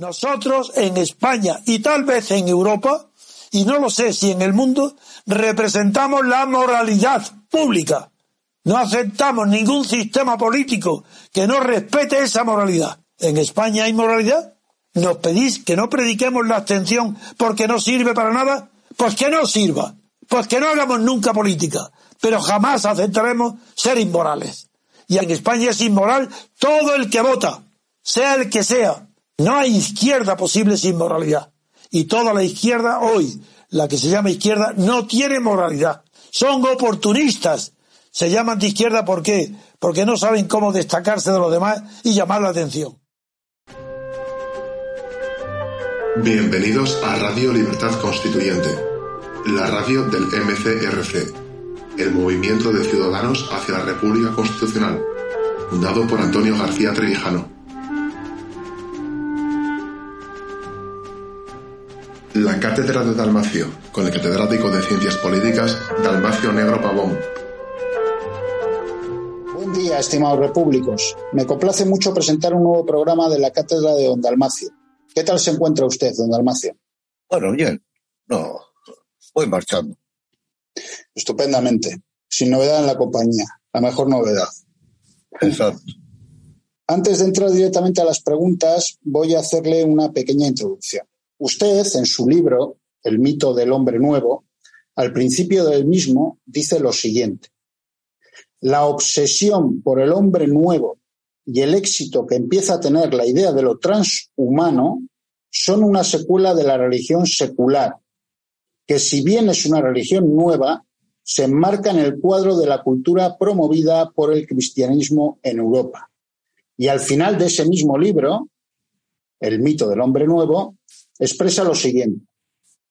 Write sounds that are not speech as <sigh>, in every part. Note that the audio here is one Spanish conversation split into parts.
Nosotros en España y tal vez en Europa, y no lo sé si en el mundo, representamos la moralidad pública. No aceptamos ningún sistema político que no respete esa moralidad. ¿En España hay moralidad? ¿Nos pedís que no prediquemos la abstención porque no sirve para nada? Pues que no sirva. Pues que no hagamos nunca política. Pero jamás aceptaremos ser inmorales. Y en España es inmoral todo el que vota, sea el que sea. No hay izquierda posible sin moralidad. Y toda la izquierda hoy, la que se llama izquierda, no tiene moralidad. Son oportunistas. Se llaman de izquierda ¿por qué? Porque no saben cómo destacarse de los demás y llamar la atención. Bienvenidos a Radio Libertad Constituyente, la radio del MCRC, el Movimiento de Ciudadanos hacia la República Constitucional, fundado por Antonio García Trevijano. La Cátedra de Dalmacio, con el catedrático de Ciencias Políticas Dalmacio Negro Pavón. Buen día, estimados repúblicos. Me complace mucho presentar un nuevo programa de la Cátedra de Don Dalmacio ¿Qué tal se encuentra usted, don Dalmacio? Bueno, bien. No, voy marchando. Estupendamente. Sin novedad en la compañía. La mejor novedad. Exacto. Antes de entrar directamente a las preguntas, voy a hacerle una pequeña introducción. Usted, en su libro, El mito del hombre nuevo, al principio del mismo, dice lo siguiente. La obsesión por el hombre nuevo y el éxito que empieza a tener la idea de lo transhumano son una secuela de la religión secular, que si bien es una religión nueva, se enmarca en el cuadro de la cultura promovida por el cristianismo en Europa. Y al final de ese mismo libro, El mito del hombre nuevo, expresa lo siguiente.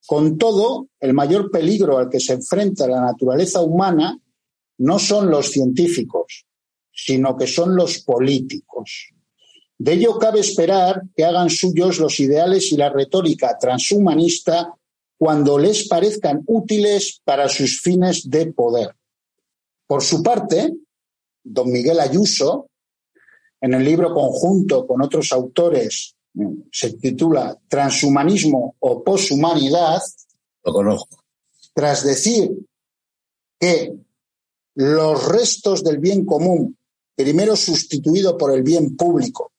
Con todo, el mayor peligro al que se enfrenta la naturaleza humana no son los científicos, sino que son los políticos. De ello cabe esperar que hagan suyos los ideales y la retórica transhumanista cuando les parezcan útiles para sus fines de poder. Por su parte, don Miguel Ayuso, en el libro conjunto con otros autores, se titula Transhumanismo o Poshumanidad. Lo conozco. Tras decir que los restos del bien común primero sustituido por el bien público,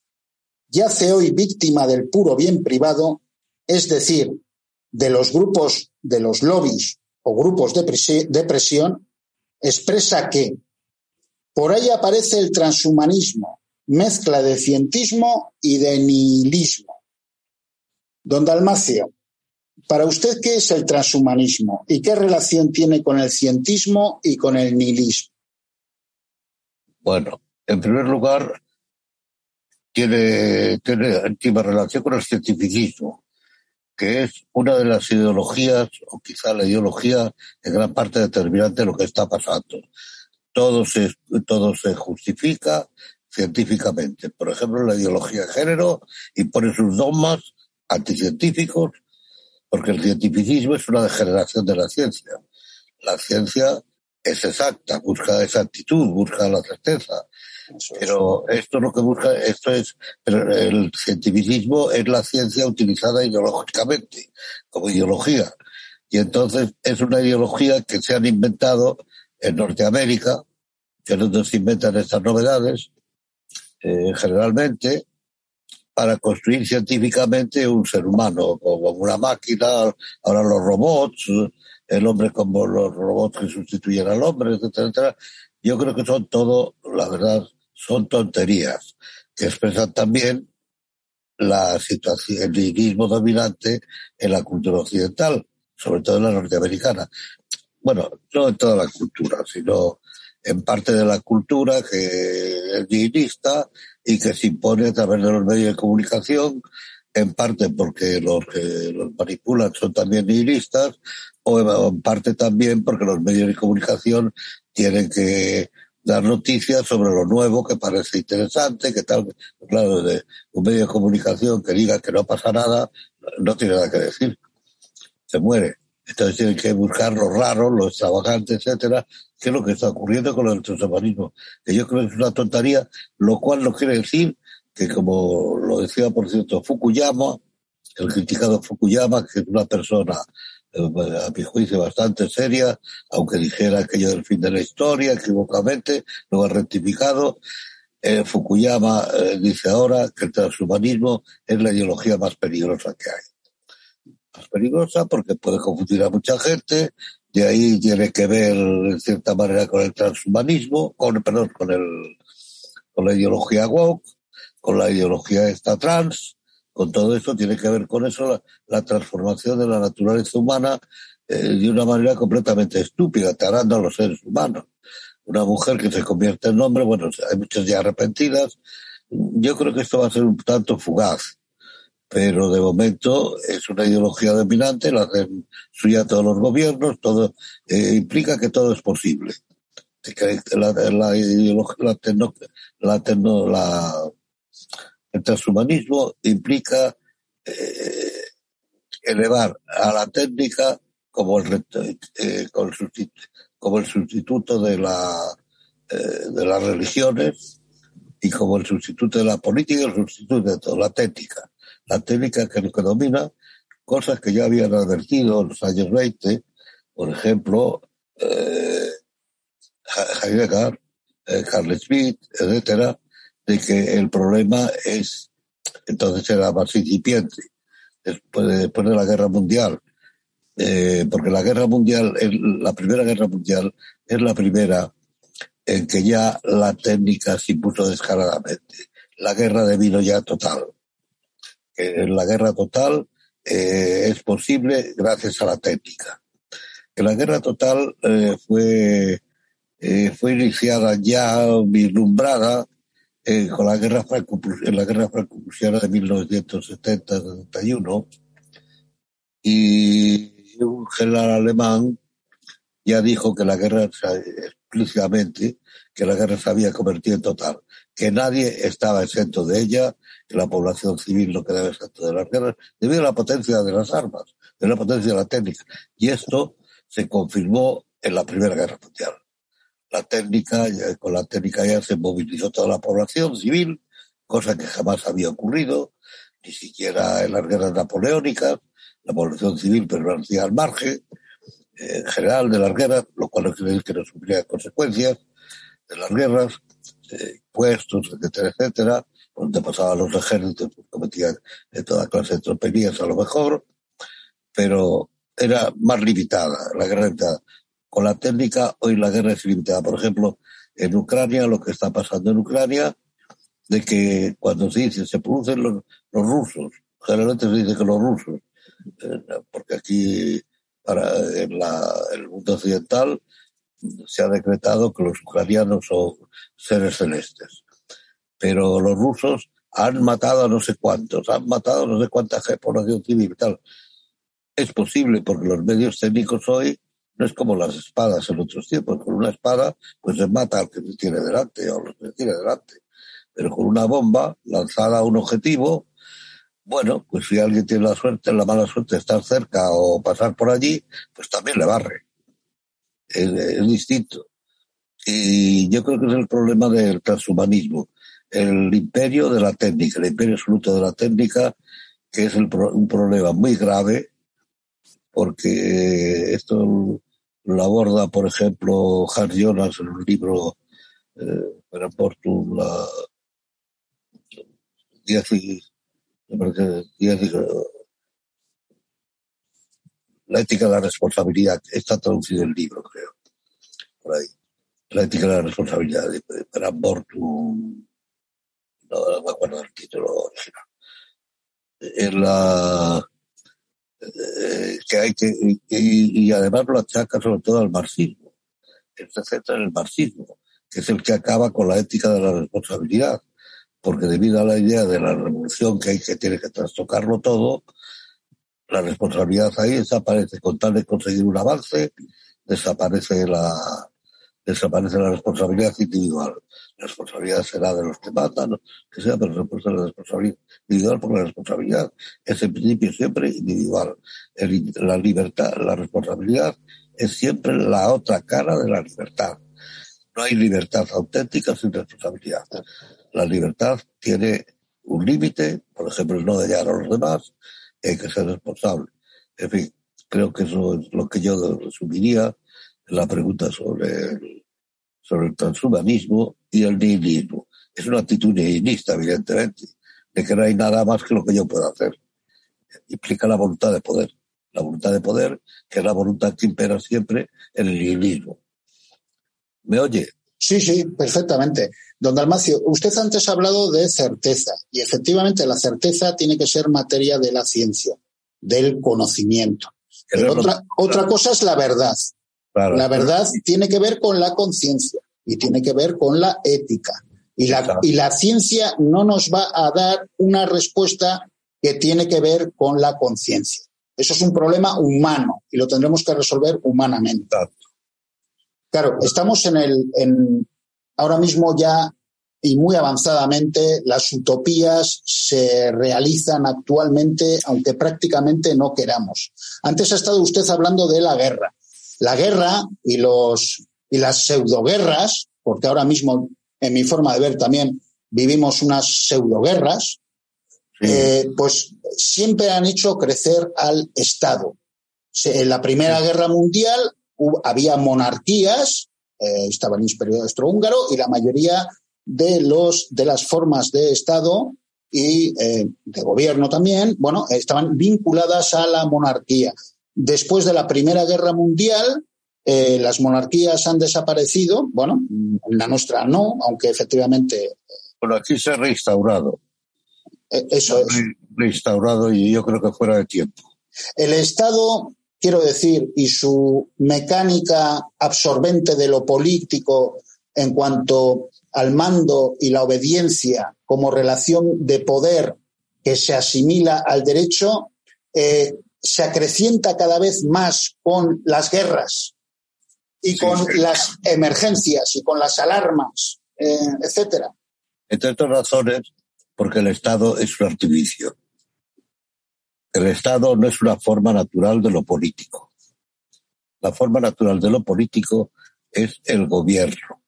yace hoy víctima del puro bien privado, es decir, de los grupos de los lobbies o grupos de presión, expresa que por ahí aparece el transhumanismo, mezcla de cientismo y de nihilismo. Don Dalmacio, para usted, ¿qué es el transhumanismo y qué relación tiene con el cientismo y con el nihilismo? Bueno, en primer lugar, tiene, tiene relación con el cientificismo, que es una de las ideologías, o quizá la ideología en gran parte determinante de lo que está pasando. Todo se, todo se justifica científicamente. Por ejemplo, la ideología de género impone sus dogmas anticientíficos, porque el cientificismo es una degeneración de la ciencia. La ciencia es exacta, busca exactitud, busca la certeza. Pero esto lo que busca, esto es, pero el cientificismo es la ciencia utilizada ideológicamente, como ideología. Y entonces es una ideología que se han inventado en Norteamérica, que es donde se inventan estas novedades, eh, generalmente, para construir científicamente un ser humano, como una máquina, ahora los robots, el hombre como los robots que sustituyen al hombre, etcétera, etcétera. Yo creo que son todo, la verdad, son tonterías que expresan también la situación, el nihilismo dominante en la cultura occidental, sobre todo en la norteamericana. Bueno, no en toda la cultura, sino en parte de la cultura que es nihilista y que se impone a través de los medios de comunicación, en parte porque los que los manipulan son también nihilistas, o en parte también porque los medios de comunicación tienen que dar noticias sobre lo nuevo que parece interesante, que tal, claro, de un medio de comunicación que diga que no pasa nada, no tiene nada que decir. Se muere. Entonces tienen que buscar lo raro, lo extravagante, etcétera, que es lo que está ocurriendo con el transhumanismo. Que yo creo que es una tontería, lo cual no quiere decir que como lo decía, por cierto, Fukuyama, el criticado Fukuyama, que es una persona, eh, a mi juicio, bastante seria, aunque dijera aquello del fin de la historia, equivocadamente, lo ha rectificado. Eh, Fukuyama eh, dice ahora que el transhumanismo es la ideología más peligrosa que hay. Más peligrosa porque puede confundir a mucha gente, de ahí tiene que ver en cierta manera con el transhumanismo, con, perdón, con el, con la ideología woke, con la ideología esta trans, con todo eso tiene que ver con eso la, transformación de la naturaleza humana eh, de una manera completamente estúpida, tarando a los seres humanos. Una mujer que se convierte en hombre, bueno, hay muchas ya arrepentidas. Yo creo que esto va a ser un tanto fugaz, pero de momento es una ideología dominante, la hacen suya todos los gobiernos, todo eh, implica que todo es posible. La, la, la, la, la el transhumanismo implica eh, elevar a la técnica como el, eh, sustituto de, la, de las religiones y como el sustituto de la política, el sustituto de toda la técnica. La técnica que domina, cosas que ya habían advertido en los años 20, por ejemplo, eh, Heidegger, Carl Smith, etcétera, de que el problema es, entonces era más incipiente, después de, después de la guerra mundial, eh, porque la guerra mundial, la primera guerra mundial es la primera en que ya la técnica se impuso descaradamente. La guerra de vino ya total. La guerra total eh, es posible gracias a la técnica. Que la guerra total eh, fue, fue iniciada ya, vislumbrada, eh, con la guerra franco la guerra franco-prusiana de 1970-71 y un general alemán ya dijo que la guerra explícitamente que la guerra se había convertido en total, que nadie estaba exento de ella, que la población civil no quedaba exento de las guerras, debido a la potencia de las armas, de la potencia de la técnica. Y esto se confirmó en la Primera Guerra Mundial. La técnica, con la técnica ya se movilizó toda la población civil, cosa que jamás había ocurrido, ni siquiera en las guerras napoleónicas, la población civil permanecía al margen, en general de las guerras, lo cual quiere decir que no sufría consecuencias de las guerras, eh, puestos, etcétera, etcétera, donde pasaban los ejércitos, pues, cometían toda clase de tropelías a lo mejor, pero era más limitada la guerra con la técnica, hoy la guerra es limitada. Por ejemplo, en Ucrania, lo que está pasando en Ucrania, de que cuando se dice, se producen los, rusos, generalmente se dice que los rusos, eh, porque aquí, para en, la, el mundo occidental, se ha decretado que los ucranianos son seres celestes. Pero los rusos han matado a no sé cuántos, han matado a no sé cuánta población civil y tal. Es posible porque los medios técnicos hoy no es como las espadas en otros tiempos. Con una espada, pues se mata al que se tiene delante o al que se tiene delante. Pero con una bomba lanzada a un objetivo, bueno, pues si alguien tiene la suerte, la mala suerte de estar cerca o pasar por allí, pues también le barre. Es, distinto. Y yo creo que es el problema del transhumanismo. El imperio de la técnica, el imperio absoluto de la técnica, que es un problema muy grave, porque esto lo aborda, por ejemplo, Hans Jonas en un libro eh, para Portum, la, la ética de la responsabilidad. Está traducido el libro, creo, por ahí. La ética de la responsabilidad para Portum, no, me acuerdo del título. En la eh, que hay que, y, además lo achaca sobre todo al marxismo. Él se centra en el marxismo, que es el que acaba con la ética de la responsabilidad, porque debido a la idea de la revolución que hay que tiene que trastocarlo todo, la responsabilidad ahí desaparece. Con tal de conseguir un avance, desaparece la, desaparece la responsabilidad individual. Responsabilidad será de los que matan, que sea, pero se la responsabilidad individual porque la responsabilidad es en principio siempre individual. la libertad, la responsabilidad es siempre la otra cara de la libertad. No hay libertad auténtica sin responsabilidad. La libertad tiene un límite, por ejemplo, el no dañar a los demás, hay que ser responsable. En fin, creo que eso es lo que yo resumiría en la pregunta sobre el, sobre el transhumanismo y el nihilismo. Es una actitud nihilista, evidentemente, de que no hay nada más que lo que yo puedo hacer. Implica la voluntad de poder. La voluntad de poder, que es la voluntad que impera siempre en el nihilismo. ¿Me oye? Sí, sí, perfectamente. Don Dalmacio, usted antes ha hablado de certeza y efectivamente la certeza tiene que ser materia de la ciencia, del conocimiento. otra, otra cosa es la verdad. La verdad tiene que ver con la conciencia y tiene que ver con la ética. Y la, y la ciencia no nos va a dar una respuesta que tiene que ver con la conciencia. Eso es un problema humano y lo tendremos que resolver humanamente. Claro, estamos en el, en, ahora mismo ya y muy avanzadamente las utopías se realizan actualmente, aunque prácticamente no queramos. Antes ha estado usted hablando de la guerra. La guerra y los y las pseudoguerras, porque ahora mismo, en mi forma de ver también, vivimos unas pseudoguerras, eh, pues siempre han hecho crecer al Estado. En la Primera Guerra Mundial había monarquías, eh, estaba el Imperio Austrohúngaro y la mayoría de, los, de las formas de Estado y eh, de gobierno también, bueno, estaban vinculadas a la monarquía. Después de la Primera Guerra Mundial, eh, las monarquías han desaparecido, bueno, la nuestra no, aunque efectivamente. Bueno, aquí se ha reinstaurado. eso es. Reinstaurado y yo creo que fuera de tiempo. El Estado quiero decir, y su mecánica absorbente de lo político en cuanto al mando y la obediencia como relación de poder que se asimila al derecho, eh, se acrecienta cada vez más con las guerras y con las emergencias y con las alarmas, eh, etcétera. Entre otras razones, porque el Estado es un artificio. El Estado no es una forma natural de lo político. La forma natural de lo político es el gobierno.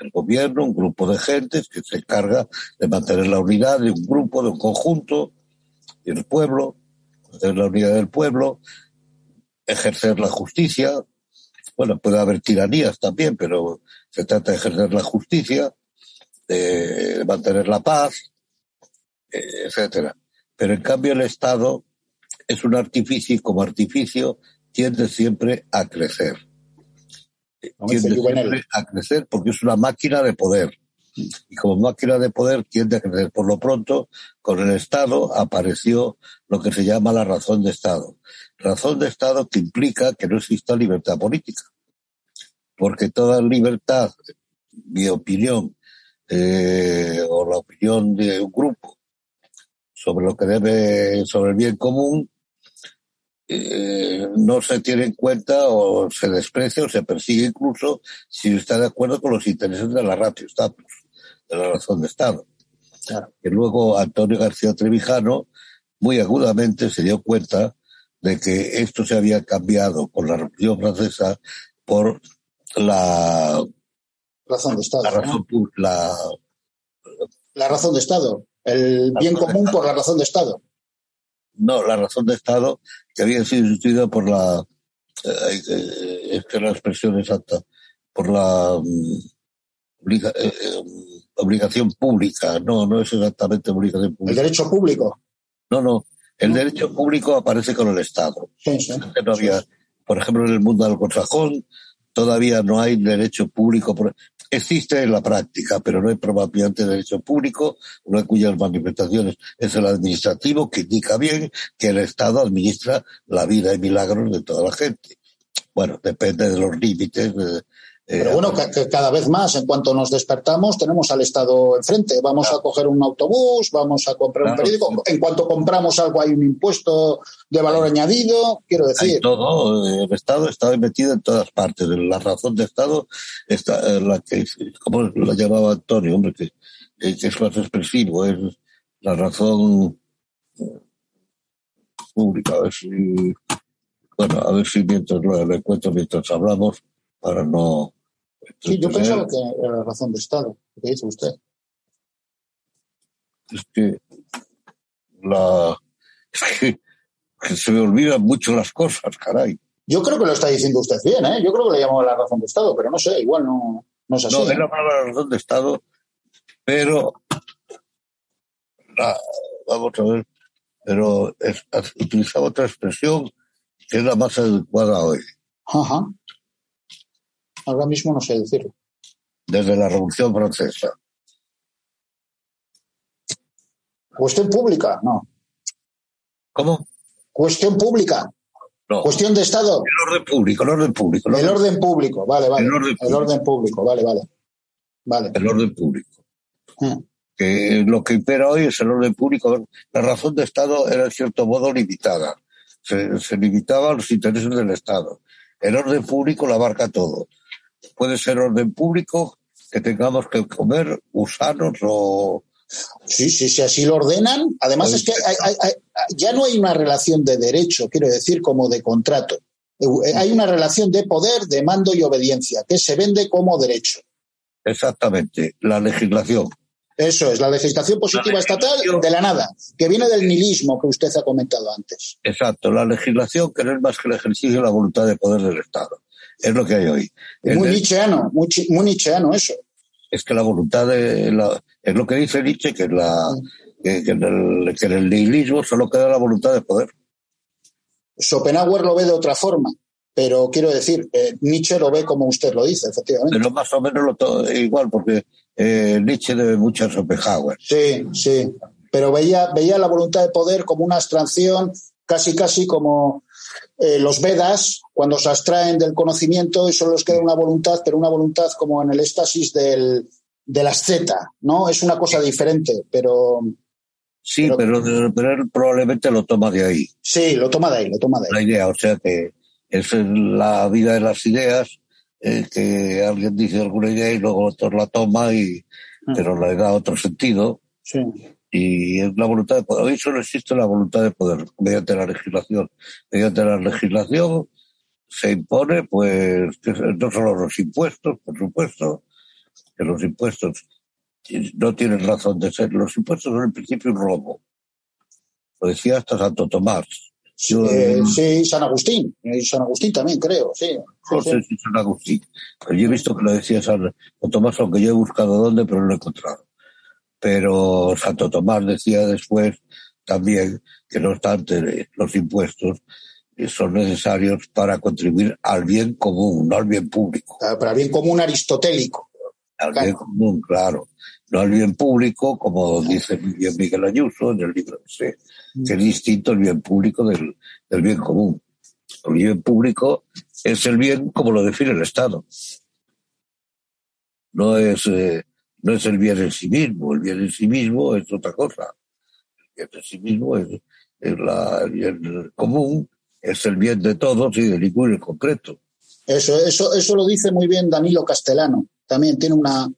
El gobierno, un grupo de gentes que se encarga de mantener la unidad de un grupo, de un conjunto, y el pueblo, mantener la unidad del pueblo, ejercer la justicia. Bueno, puede haber tiranías también, pero se trata de ejercer la justicia, de mantener la paz, eh, etcétera. Pero en cambio el Estado es un artificio y como artificio tiende siempre a crecer. tiende siempre a crecer porque es una máquina de poder. Y como máquina de poder tiende a crecer. Por lo pronto, con el Estado apareció lo que se llama la razón de Estado. Razón de Estado que implica que no exista libertad política. Porque toda libertad, mi opinión, eh, o la opinión de un grupo, sobre lo que debe, sobre el bien común, eh, no se tiene en cuenta o se desprecia o se persigue incluso si está de acuerdo con los intereses de la ratio status, de la razón de Estado. Que luego Antonio García Trevijano muy agudamente se dio cuenta de que esto se había cambiado con la Revolución Francesa por la razón de Estado. La razón, la, la razón de Estado el bien común por la razón de Estado. No, la razón de Estado que había sido sustituida por la, eh, eh, es que la expresión exacta, por la mm, eh, obligación pública. No, no es exactamente obligación pública. El derecho público. No, no. El derecho público aparece con el Estado. Sí, sí. No había, por ejemplo, en el mundo del consajón todavía no hay derecho público. Existe en la práctica, pero no hay probablemente derecho público, una cuyas manifestaciones es el administrativo, que indica bien que el Estado administra la vida y milagros de toda la gente. Bueno, depende de los límites, de, pero bueno, que, cada vez más, en cuanto nos despertamos, tenemos al Estado enfrente. Vamos a coger un autobús, vamos a comprar un periódico. En cuanto compramos algo, hay un impuesto de valor añadido. Quiero decir. todo. El Estado está metido en todas partes. La razón de Estado está, eh, la que, como la llamaba Antonio, hombre, que, es más expresivo, es la razón eh, pública. A ver si, bueno, a ver si mientras lo encuentro mientras hablamos, para no Sí, yo pensaba que era razón de Estado, lo que dice usted. es que la es que, se me olvidan mucho las cosas, caray. Yo creo que lo está diciendo usted bien, ¿eh? Yo creo que le llamó la razón de Estado, pero no sé, igual no, no es así. No, ¿eh? él la razón de Estado, pero la, vamos a ver, pero es, utilizaba otra expresión que es la más adecuada hoy. Ajá. Ahora mismo no sé decirlo. Desde la Revolución Francesa. Cuestión pública, no. ¿Cómo? Cuestión pública. No. Cuestión de Estado. El orden público, el orden público. El orden público, vale, vale. El orden El orden público, vale, vale. Vale. El orden público. Mm. Que lo que impera hoy es el orden público. La razón de Estado era en cierto modo limitada. Se, se limitaba a los intereses del Estado. El orden público lo abarca todo. Puede ser orden público que tengamos que comer gusanos o, Sí, sí, sí, así lo ordenan. Además es que hay- hay- hay- ya no hay una relación de derecho, quiero decir, como de contrato. Eh, Hay una relación de poder, de mando y obediencia, que se vende como derecho. exactamente, la legislación. Eso es, la legislación positiva estatal de la nada, que viene del nihilismo que usted ha comentado antes. Exacto, la legislación que no es más que el ejercicio de la voluntad de poder del Estado. Es lo que hay hoy. Muy nietzscheano, muy, muy nietzscheano eso. es que la voluntad de la, es lo que dice Nietzsche que la que, que en el, que en el nihilismo solo queda la voluntad de poder Schopenhauer lo ve de otra forma, pero quiero decir, eh, Nietzsche lo ve como usted lo dice, efectivamente. pero más o menos lo to- igual porque eh, Nietzsche debe mucho a Schopenhauer Sí, sí. Pero veía, veía la voluntad de poder como una abstracción, casi, casi como eh, los Vedas, cuando se abstraen del conocimiento y solo les queda una voluntad, pero una voluntad como en el éxtasis del, del asceta, ¿no? Es una cosa diferente, pero sí Pero- pero, pero él probablemente lo toma de ahí sí, lo toma de ahí, lo toma de la ahí. idea o sea que es la vida de las ideas eh, que alguien dice alguna idea y luego otro la toma y Mm. pero le da otro sentido Sí. Y es la voluntad de poder. Hoy solo existe la voluntad de poder mediante la legislación. Mediante la legislación se impone, pues, no solo los impuestos, por supuesto, que los impuestos no tienen razón de ser. Los impuestos son en principio un robo. Lo decía hasta Santo Tomás. Yo, Eh, sí, San Agustín. Y San Agustín también, creo, sí. Sí, no sí. sé si San Agustín, pero yo he visto que lo decía San Tomás, aunque yo he buscado dónde, pero no lo he encontrado. Pero Santo Tomás decía después también que no obstante los impuestos eh, son necesarios para contribuir al bien común, no al bien público. Ah, Para bien común aristotélico. Al Claro. bien común, claro. No al bien público, como dice Miguel Ayuso en el libro ese, que es distinto el bien público del, del bien común. El bien público es el bien como lo define el Estado. No es, eh, no es el bien en sí mismo. El bien en sí mismo es otra cosa. El bien en sí mismo es, es la, el bien común, es el bien de todos y de ningún en concreto. Eso, eso, eso lo dice muy bien Danilo Castellano. También tiene una,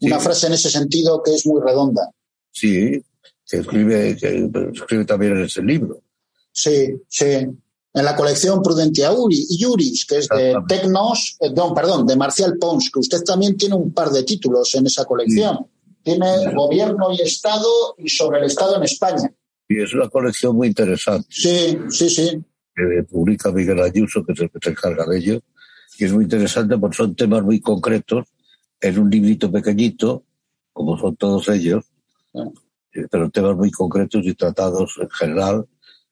una frase en ese sentido que es muy redonda. Sí, que escribe, que escribe también en ese libro. Sí, sí. En la colección Prudentia Uri y Juris, que es de. Tecnos, eh, no, perdón, de Marcial Pons, que usted también tiene un par de títulos en esa colección. Tiene Gobierno y Estado y sobre el Estado en España. Y es una colección muy interesante Sí, sí, sí. que publica Miguel Ayuso, que es el que se encarga de ello. Y es muy interesante porque son temas muy concretos en un librito pequeñito, como son todos ellos, Ah. eh, pero temas muy concretos y tratados en general,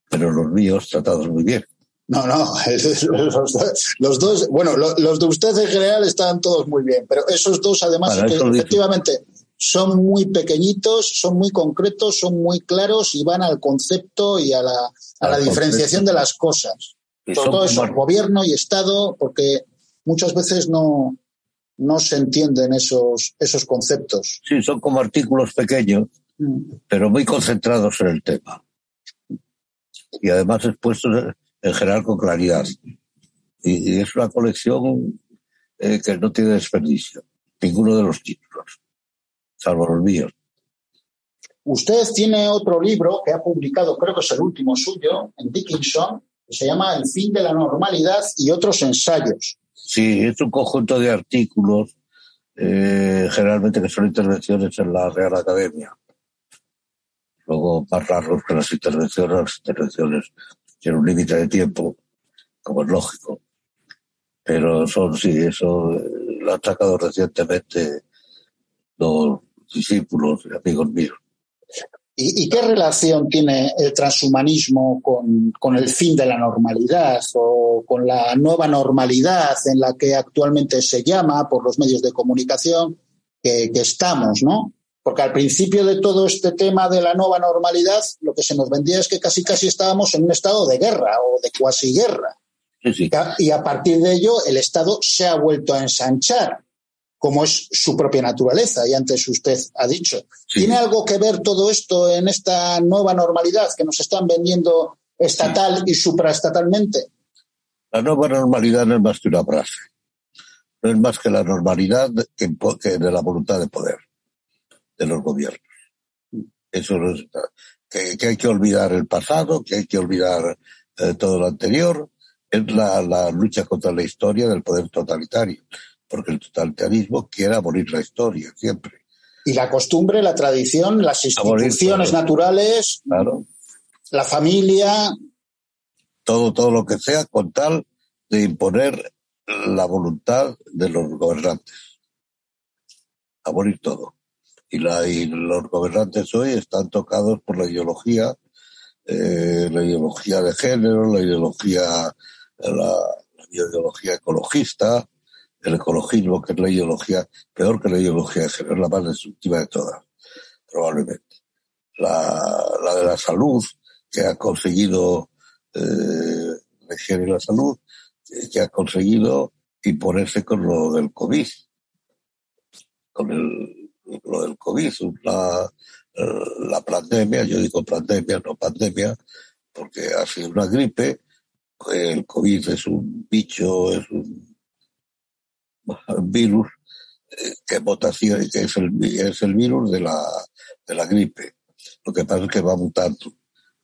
pero los míos tratados muy bien. No, no, <laughs> los, dos- los dos, bueno, lo- los de usted en general están todos muy bien, pero esos dos además que efectivamente son muy pequeñitos, son muy concretos, son muy claros y van al concepto y a la, a la diferenciación concepto. de las cosas. Sobre son todo eso, gobierno y Estado, porque muchas veces no, no se entienden esos, esos conceptos. sí, son como artículos pequeños, Mm. pero muy concentrados en el tema. Y además expuestos en general con claridad. Y, y es una colección eh, que no tiene desperdicio, ninguno de los títulos, salvo los míos. Usted tiene otro libro que ha publicado, creo que es el último suyo, en Dickinson, que se llama El fin de la normalidad y otros ensayos. Sí, es un conjunto de artículos, eh, generalmente que son intervenciones en la Real Academia. Luego más largos que las intervenciones, las intervenciones tienen un límite de tiempo, como es lógico. Pero son, sí, eso lo han sacado recientemente dos discípulos y amigos míos. ¿Y, qué relación tiene el transhumanismo con, el fin de la normalidad o con la nueva normalidad en la que actualmente se llama por los medios de comunicación que, estamos, ¿no? Porque al principio de todo este tema de la nueva normalidad, lo que se nos vendía es que casi casi estábamos en un estado de guerra o de cuasi guerra. Y a partir de ello, el Estado se ha vuelto a ensanchar como es su propia naturaleza, y antes usted ha dicho. ¿Tiene algo que ver todo esto en esta nueva normalidad que nos están vendiendo estatal y supraestatalmente? La nueva normalidad no es más que una frase. No es más que la normalidad de, la voluntad de poder de los gobiernos. Eso es, que, hay que olvidar el pasado, que hay que olvidar eh, todo lo anterior. Es la lucha contra la historia del poder totalitario porque el totalitarismo quiere abolir la historia siempre. Y la costumbre, la tradición, las instituciones naturales, la familia. Todo, todo lo que sea con tal de imponer la voluntad de los gobernantes. Abolir todo. Y, la, y los gobernantes hoy están tocados por la ideología, eh, la ideología de género, la ideología, la ideología ecologista, el ecologismo, que es la ideología, peor que la ideología de género, la más destructiva de todas, probablemente. La, de la salud, que ha conseguido, eh, y la salud, que ha conseguido imponerse con lo del COVID. Con el, lo del COVID, la, la pandemia, yo digo pandemia, no pandemia, porque ha sido una gripe, el COVID es un bicho, es un virus eh, que votación, que es el, es el virus de la, de la gripe. Lo que pasa es que va mutando.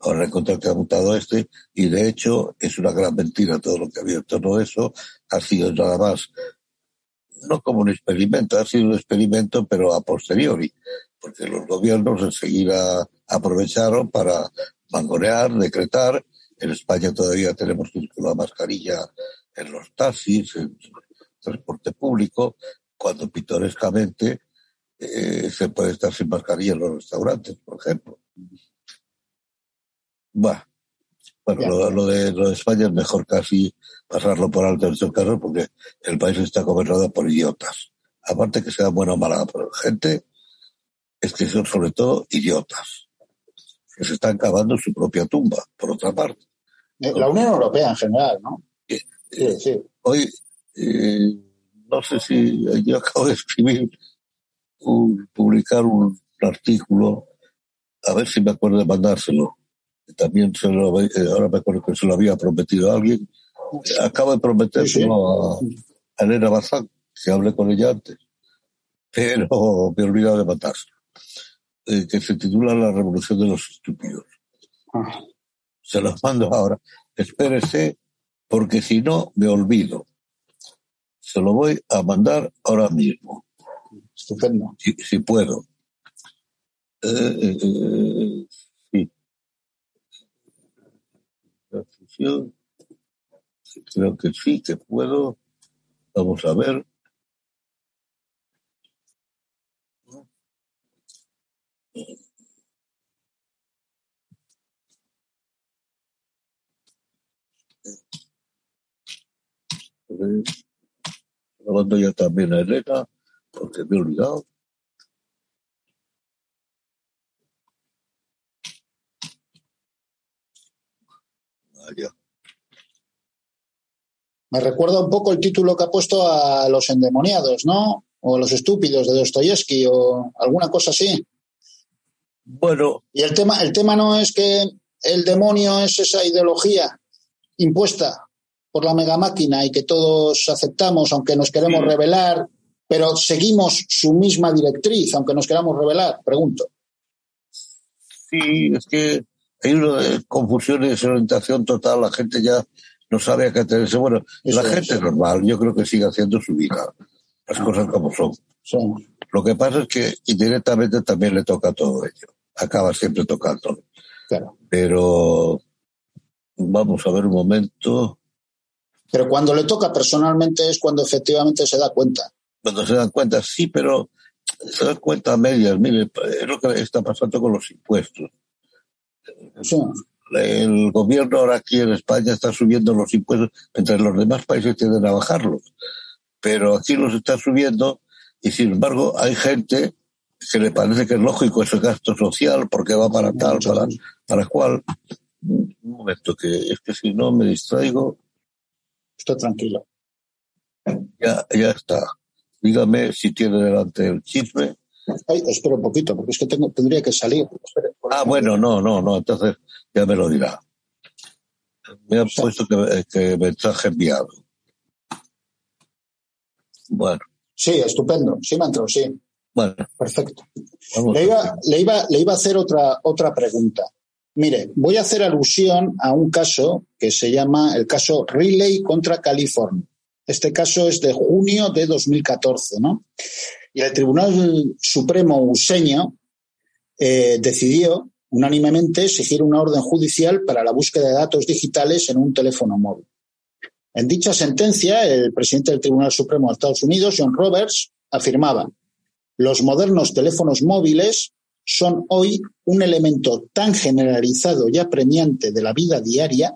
Ahora encontré que ha mutado este y de hecho es una gran mentira todo lo que ha habido. Todo eso ha sido nada más, no como un experimento, ha sido un experimento pero a posteriori, porque los gobiernos enseguida aprovecharon para mangonear, decretar. En España todavía tenemos que la mascarilla en los taxis, en transporte público, cuando pintorescamente eh, se puede estar sin mascarilla en los restaurantes, por ejemplo. Bueno, lo, de, lo de España es mejor casi pasarlo por alto en este caso porque el país está gobernado por idiotas. Aparte que sea buena o mala gente, es que son sobre todo idiotas, que se están cavando su propia tumba, por otra parte. La Unión Europea en general, ¿no? sí, sí. Hoy eh, no sé si yo acabo de escribir, un, publicar un artículo, a ver si me acuerdo de mandárselo. También se lo, eh, ahora me acuerdo que se lo había prometido a alguien. Acabo de prometérselo a, Elena Bazán, que hablé con ella antes, pero <laughs> me he olvidado de mandárselo. Eh, que se titula La Revolución de los Estúpidos. Ah. Se los mando ahora. Espérese, porque si no, me olvido. Se lo voy a mandar ahora mismo. Estupendo. Si, puedo. Eh, eh, eh, sí. Fusión. Creo que sí, que puedo. Vamos a ver. Hablando ya también a Elena, porque me he olvidado. Me recuerda un poco el título que ha puesto a los endemoniados, ¿no? O los estúpidos de Dostoyevsky o alguna cosa así. Bueno. Y el tema, el tema no es que el demonio es esa ideología impuesta por la mega máquina y que todos aceptamos, aunque nos queremos revelar, pero seguimos su misma directriz, aunque nos queramos revelar, pregunto. Sí, es que hay una confusión y desorientación total, la gente ya no sabe a qué atenerse. Bueno, la gente es. normal, yo creo que sigue haciendo su vida, las ah. cosas como son. Lo que pasa es que indirectamente también le toca todo ello, acaba siempre tocando. Claro. Pero vamos a ver un momento. Pero cuando le toca personalmente es cuando efectivamente se da cuenta. Cuando se dan cuenta, sí, pero se dan cuenta a medias. Mire, es lo que está pasando con los impuestos. El gobierno ahora aquí en España está subiendo los impuestos, mientras los demás países tienden a bajarlos. Pero aquí los está subiendo y sin embargo hay gente que le parece que es lógico ese gasto social porque va para tal, para, para cual. Un momento, que es que si no me distraigo. Estoy tranquilo. Ya, ya está. Dígame si tiene delante el chisme. Ay, espera un poquito, porque es que tengo, tendría que salir. Espera, Ah, bueno, no, no, no, entonces ya me lo dirá. Me han puesto que, que mensaje enviado. Bueno, Sí, estupendo. Sí, me entrado, sí. bueno, Perfecto. Le iba, le iba, le iba a hacer otra, otra pregunta. Mire, voy a hacer alusión a un caso que se llama el caso Riley contra California. Este caso es de junio de 2014, ¿no? Y el Tribunal Supremo useño eh, decidió unánimemente exigir una orden judicial para la búsqueda de datos digitales en un teléfono móvil. En dicha sentencia, el presidente del Tribunal Supremo de Estados Unidos, John Roberts, afirmaba los modernos teléfonos móviles son hoy un elemento tan generalizado y apremiante de la vida diaria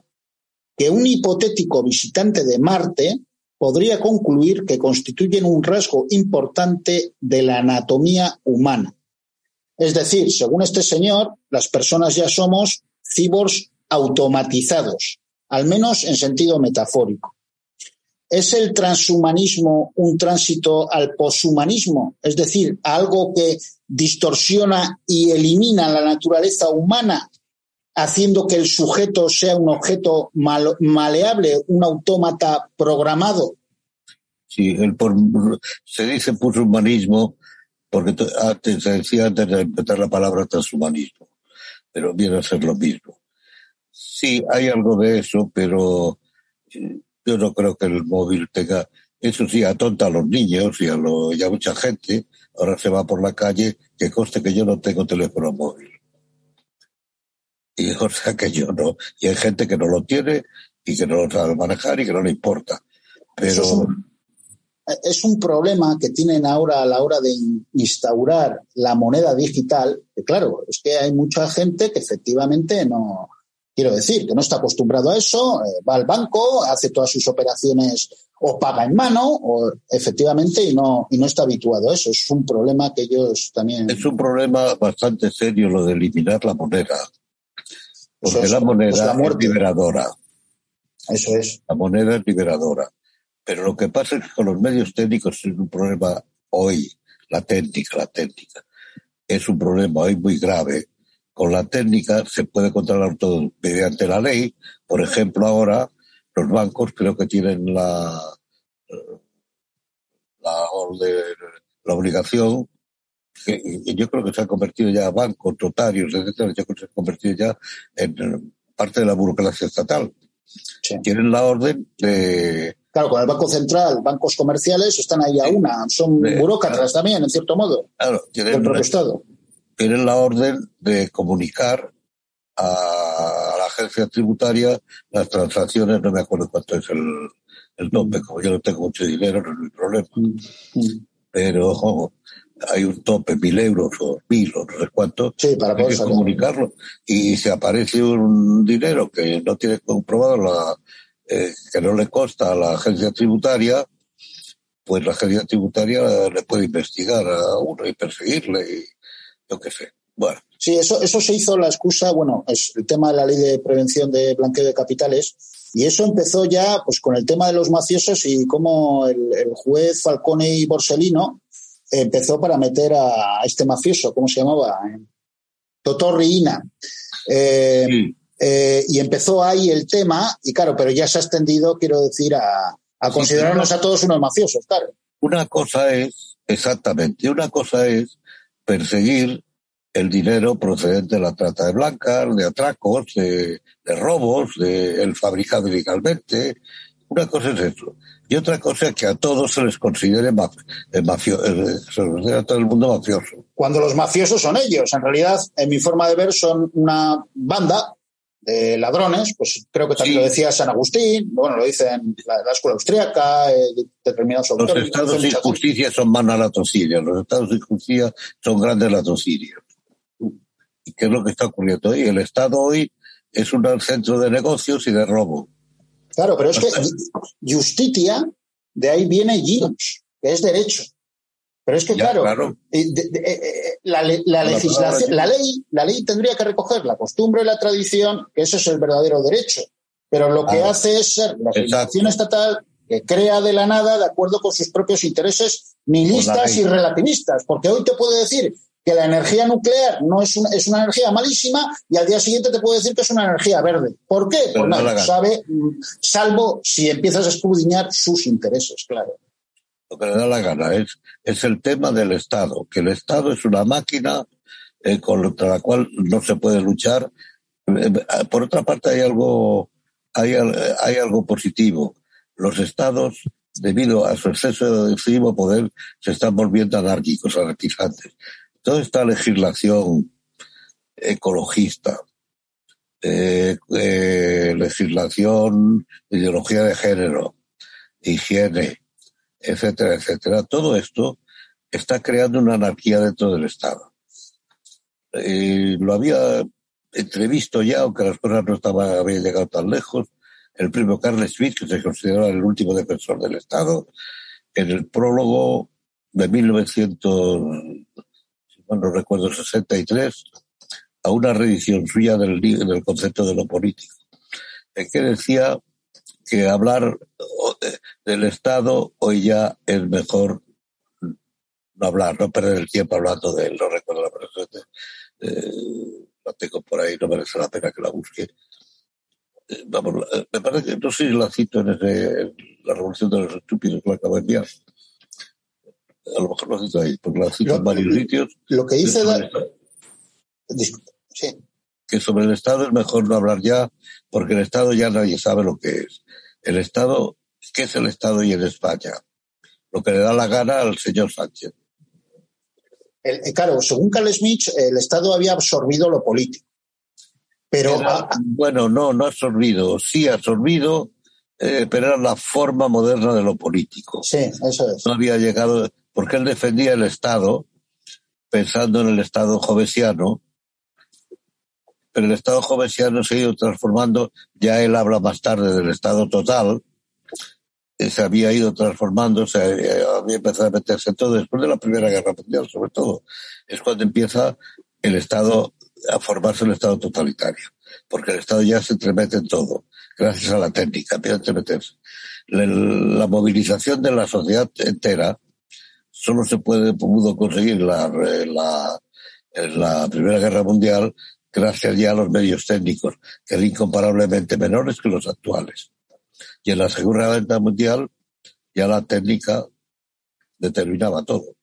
que un hipotético visitante de Marte podría concluir que constituyen un rasgo importante de la anatomía humana. Es decir, según este señor, las personas ya somos cyborgs automatizados, al menos en sentido metafórico. ¿Es el transhumanismo un tránsito al poshumanismo? Es decir, a algo que distorsiona y elimina la naturaleza humana, haciendo que el sujeto sea un objeto mal- maleable, un autómata programado. Sí, el se dice poshumanismo porque antes se decía antes de empezar la palabra transhumanismo, pero viene a ser lo mismo. Sí, hay algo de eso, pero eh, yo no creo que el móvil tenga, eso sí, atonta a los niños y a, lo, y a mucha gente. Ahora se va por la calle, que conste que yo no tengo teléfono móvil. Y <laughs> o sea que yo no. Y hay gente que no lo tiene y que no lo sabe manejar y que no le importa. Pero es un problema que tienen ahora a la hora de in- instaurar la moneda digital, que claro, es que hay mucha gente que efectivamente no, quiero decir, que no está acostumbrado a eso, eh, va al banco, hace todas sus operaciones o paga en mano, o efectivamente, y no, y no está habituado a eso. Es un problema que ellos también. Es un problema bastante serio lo de eliminar la moneda. Porque es- la moneda es la es, liberadora. Eso es. La moneda es liberadora. Pero lo que pasa es que con los medios técnicos es un problema hoy. La técnica, la técnica. Es un problema hoy muy grave. Con la técnica se puede controlar todo mediante la ley. Por ejemplo, ahora los bancos creo que tienen la, la, orden- la obligación que yo creo que se han convertido ya bancos, notarios, etcétera, yo creo que se han convertido ya en parte de la burocracia estatal. Sí. Tienen la orden de, Claro, con el Banco Central, bancos comerciales están ahí a una, son burócratas también, en cierto modo, claro, del tienen, propio Estado. tienen la orden de comunicar a la agencia tributaria las transacciones, no me acuerdo cuánto es el, el tope, como yo no tengo mucho dinero, no es mi problema. Mm. pero ojo, hay un tope, mil euros o mil o no sé cuánto, Sí, para hay poder que sacar. comunicarlo. Y si aparece un dinero que no tiene comprobado la, eh, que no le consta a la agencia tributaria, pues la agencia tributaria le puede investigar a uno y perseguirle y yo qué sé. Bueno, Sí, eso, eso se hizo la excusa, bueno, es el tema de la ley de prevención de blanqueo de capitales, y eso empezó ya pues con el tema de los mafiosos y cómo el, el juez Falcone y Borsellino empezó para meter a este mafioso, ¿cómo se llamaba? Totò Riina. Eh, sí, eh, y empezó ahí el tema, y claro, pero ya se ha extendido, quiero decir, a, a considerarnos a todos unos mafiosos, claro. una cosa es, exactamente, una cosa es perseguir el dinero procedente de la trata de blancas, de atracos, de, de robos, de el fabricado ilegalmente. Una cosa es eso. Y otra cosa es que a todos se les considere mafioso, se les considera a todo el mundo mafioso. Cuando los mafiosos son ellos. En realidad, en mi forma de ver, son una banda de ladrones, pues creo que también lo decía San Agustín, bueno, lo dicen la, la escuela austríaca, eh, determinados autores. Los estados de justicia son manos latrocinios, los estados de justicia son grandes latrocinios. ¿Y qué es lo que está ocurriendo hoy? El Estado hoy es un centro de negocios y de robo. Claro, pero es que justitia, de ahí viene jus, que es derecho. Pero es que, claro, eh, eh, la, legislación, la ley, la ley tendría que recoger la costumbre y la tradición, que eso es el verdadero derecho. Pero lo que hace es ser la legislación estatal que crea de la nada de acuerdo con sus propios intereses nihilistas y relativistas. Porque hoy te puede decir que la energía nuclear no es una, es una energía malísima y al día siguiente te puede decir que es una energía verde. ¿Por qué? Pues nada, sabe, mm, salvo si empiezas a escudriñar sus intereses, claro lo que le da la gana, es, es el tema del Estado, que el Estado es una máquina eh, contra la cual no se puede luchar. Eh, por otra parte, hay algo, hay, hay algo positivo. Los Estados, debido a su exceso de decisivo poder, se están volviendo anárquicos, anarquizantes. Toda esta legislación ecologista, eh, eh, legislación, ideología de género, higiene, etcétera, etcétera. Todo esto está creando una anarquía dentro del Estado. Eh, lo había entrevisto ya, aunque las cosas no estaban, habían llegado tan lejos, el primo Carl Smith, que se considera el último defensor del Estado, en el prólogo de 1900, si no recuerdo, 63, a una reedición suya del, del concepto de lo político, en que decía que hablar del Estado hoy ya es mejor no hablar, no perder el tiempo hablando de él, no recuerdo la persona, eh, la tengo por ahí, no merece la pena que la busque. Eh, vamos, eh, me parece que no sé si la cito en, ese, la Revolución de los Estúpidos que la acabo de enviar. A lo mejor la cito ahí, porque la cito en varios sitios. Lo que dice la... Sí. Que sobre el Estado es mejor no hablar ya, porque el Estado ya nadie sabe lo que es. El Estado, ¿qué es el Estado y en España? Lo que le da la gana al señor Sánchez. El, claro, según Carl Smith, el Estado había absorbido lo político. Pero. bueno, no, no ha absorbido. Sí ha absorbido, eh, pero era la forma moderna de lo político. Sí, eso es. No había llegado. Porque él defendía el Estado, pensando en el Estado jovesiano, pero el Estado jovesiano se ha ido transformando, ya él habla más tarde del Estado total, eh, se había ido transformando, se había empezado a meterse todo después de la Primera Guerra Mundial, sobre todo. Es cuando empieza el Estado a formarse el Estado totalitario, porque el Estado ya se entremete en todo, gracias a la técnica, empieza a. La, movilización de la sociedad entera solo se puede, pudo conseguir la, en la Primera Guerra Mundial gracias ya a los medios técnicos, que eran incomparablemente menores que los actuales. Y en la Segunda Guerra Mundial ya la técnica determinaba todo.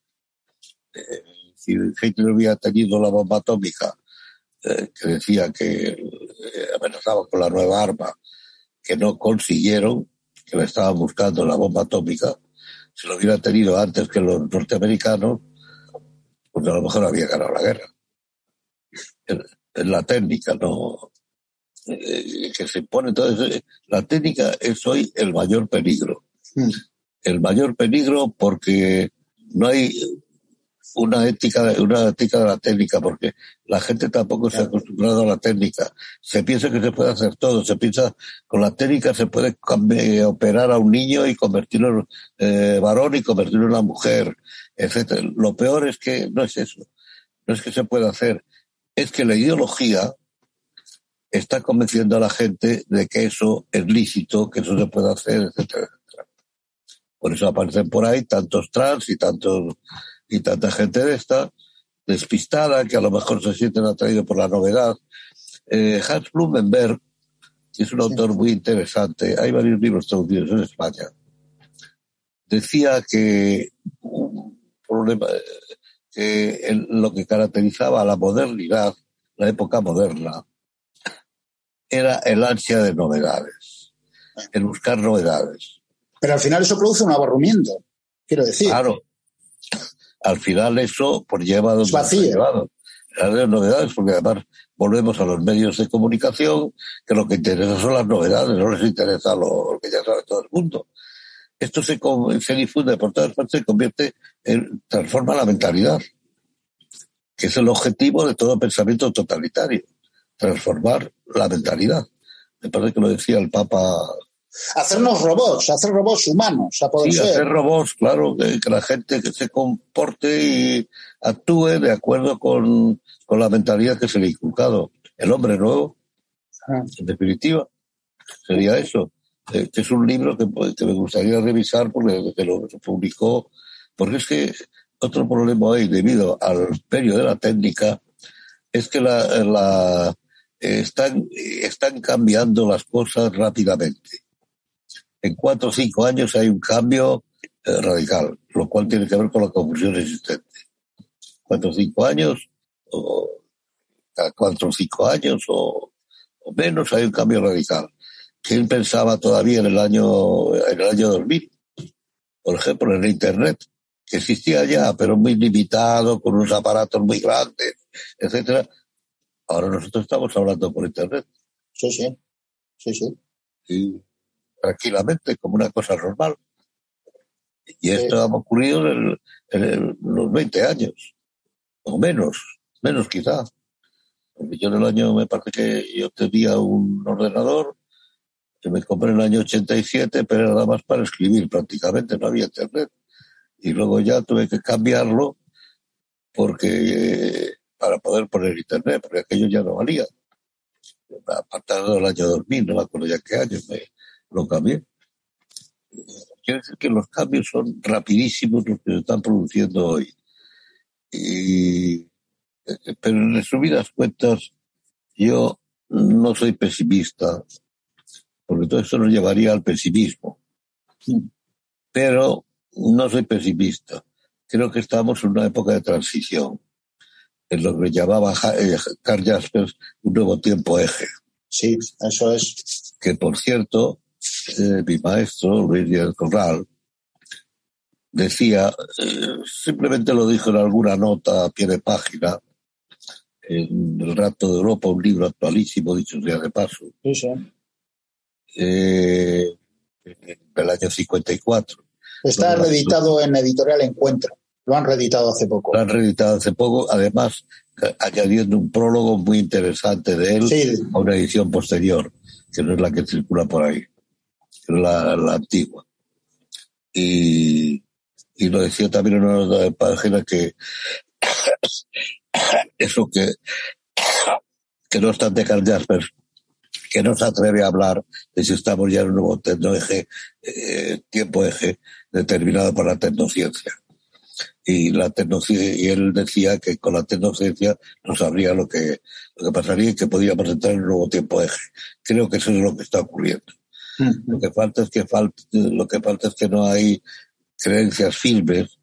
Eh, si Hitler hubiera tenido la bomba atómica, eh, que decía que eh, amenazaba con la nueva arma, que no consiguieron, que le estaban buscando la bomba atómica, si lo hubiera tenido antes que los norteamericanos, pues a lo mejor había ganado la guerra la técnica, no eh, que se pone entonces la técnica es hoy el mayor peligro. Mm. El mayor peligro porque no hay una ética, una ética de la técnica, porque la gente tampoco se ha acostumbrado a la técnica. Se piensa que se puede hacer todo, se piensa con la técnica se puede operar a un niño y convertirlo en eh, varón y convertirlo en una mujer, etcétera. Lo peor es que no es eso. No es que se pueda hacer, es que la ideología está convenciendo a la gente de que eso es lícito, que eso se puede hacer, etcétera, etcétera. Por eso aparecen por ahí tantos trans y tantos y tanta gente de esta despistada que a lo mejor se sienten atraídos por la novedad. Eh, Hans Blumenberg es un autor muy interesante. Hay varios libros traducidos en España. Decía que un problema, que lo que caracterizaba a la modernidad, la época moderna, era el ansia de novedades. en buscar novedades. Pero al final eso produce un aburrimiento, quiero decir. Claro. Al final eso pues lleva donde Es vacío. llevado. Las novedades, porque además volvemos a los medios de comunicación, que lo que interesa son las novedades, no les interesa lo, lo que ya sabe todo el mundo. Esto se, se difunde por todas partes, se convierte transforma la mentalidad, que es el objetivo de todo pensamiento totalitario, transformar la mentalidad. Me parece que lo decía el Papa Hacernos robots, hacer robots humanos, a poder Sí, ser. hacer robots, claro, que, que la gente que se comporte y actúe de acuerdo con, con la mentalidad que se le ha inculcado. El hombre nuevo, Ah. en definitiva, sería eso. Eh, es un libro que, pues, que me gustaría revisar porque desde que lo publicó, porque es que otro problema hoy debido al imperio de la técnica es que la, la eh, están, están cambiando las cosas rápidamente. En cuatro o cinco años hay un cambio eh, radical, lo cual tiene que ver con la confusión existente. Cuatro o cinco años, o cada cuatro o cinco años, o, o menos, hay un cambio radical. ¿Quién pensaba todavía en el año, en el año 2000? Por ejemplo, en el Internet, que existía ya, pero muy limitado, con unos aparatos muy grandes, etcétera. Ahora nosotros estamos hablando por Internet Sí, sí. Sí, sí. y tranquilamente, como una cosa normal. Y esto ha ocurrido en, el- en el- los 20 años, o menos, menos quizá. Porque yo en el año, me parece que yo tenía un ordenador que me compré en el año 87, pero era nada más para escribir prácticamente, no había internet. Y luego ya tuve que cambiarlo porque para poder poner internet, porque aquello ya no valía. A partir del año 2000, no me acuerdo ya qué año, me lo cambié. Quiere decir que los cambios son rapidísimos los que se están produciendo hoy. Y, eh, pero en resumidas cuentas, yo no soy pesimista, porque todo eso nos llevaría al pesimismo. Pero no soy pesimista. Creo que estamos en una época de transición, en lo que llamaba eh, Karl Jaspers un nuevo tiempo eje Sí, eso es. que por cierto, eh, mi maestro, Luis Díaz Corral, decía, eh, simplemente lo dijo en alguna nota a pie de página, en El Rato de Europa, un libro actualísimo, dicho sea de paso, Sí, sí. eh, del año 54. Está reeditado en Editorial Encuentro. Lo han reeditado hace poco. Lo han reeditado hace poco, además añadiendo un prólogo muy interesante de él Sí, a una edición posterior, que no es la que circula por ahí, que es la, la antigua. Y, y lo decía también en una de página que <coughs> eso que, <coughs> que no obstante Carl Jaspers, que no se atreve a hablar de si estamos ya en un nuevo eje, eh, tiempo eje determinado por la tecnociencia. Y la tecnociencia, y él decía que con la tecnociencia no sabría lo que, lo que pasaría y que podíamos entrar en un nuevo tiempo eje. Creo que eso es lo que está ocurriendo. Lo que falta es que falta, lo que falta es que no hay creencias firmes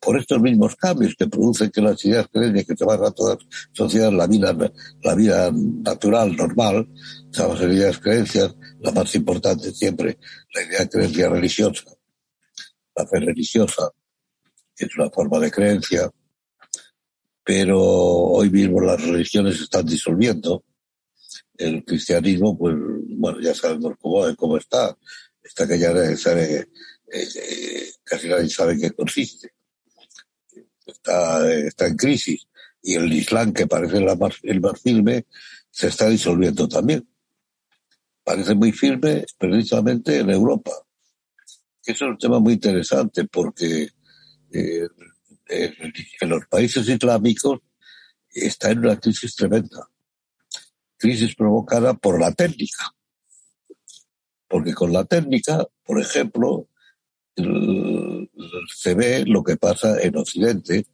por estos mismos cambios que producen que las ideas creencias que se basan todas las sociedades, la vida, la vida natural, normal, en ideas creencias, la más importante siempre, la idea de creencia religiosa, la fe religiosa, es una forma de creencia, pero hoy mismo las religiones se están disolviendo. El cristianismo, pues, bueno, ya sabemos cómo, cómo está. Está que ya eh, eh, casi nadie sabe en qué consiste. Está, está en crisis. Y el Islam, que parece el más firme, se está disolviendo también. Parece muy firme precisamente en Europa. Es un tema muy interesante porque eh, en, los países islámicos está en una crisis tremenda. Crisis provocada por la técnica. Porque con la técnica, por ejemplo, se ve lo que pasa en Occidente,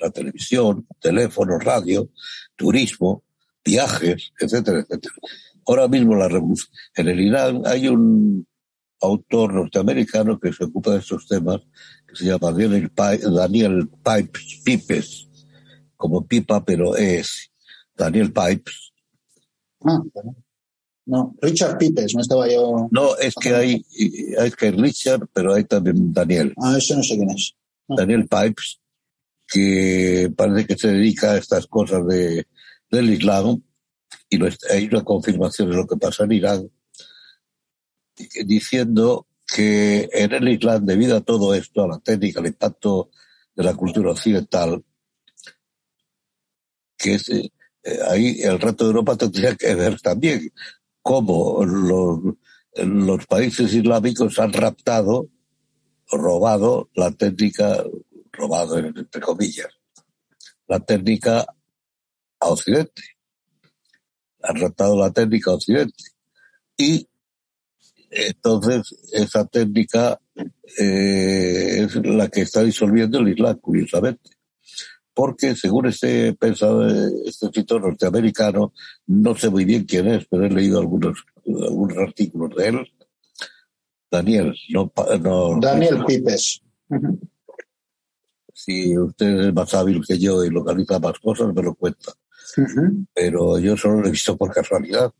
la televisión, teléfono, radio, turismo, viajes, etcétera, etcétera. Ahora mismo la. En el Irán hay un autor norteamericano que se ocupa de estos temas, que se llama Daniel, Daniel Pipes, Pipes, como pipa, pero es Daniel Pipes, Ah, bueno. No, Richard Pipes, no estaba yo. No, es que hay, hay que Richard, pero hay también Daniel. Ah, eso no sé quién es. Daniel Pipes, que parece que se dedica a estas cosas de, del Islam, y hay una confirmación de lo que pasa en Irán, diciendo que en el Islam, debido a todo esto, a la técnica, al impacto de la cultura occidental, que es, eh, ahí el resto de Europa tendría que ver también cómo los, los países islámicos han raptado, robado la técnica, robado entre comillas, la técnica a Occidente. Han raptado la técnica a Occidente. Y entonces esa técnica eh, es la que está disolviendo el Islam, curiosamente porque según este pensador, este escritor norteamericano, no sé muy bien quién es, pero he leído algunos, algunos artículos de él. Daniel, no, Daniel Pipes. Si usted es más hábil que yo y localiza más cosas, me lo cuenta. Pero yo solo lo he visto por casualidad.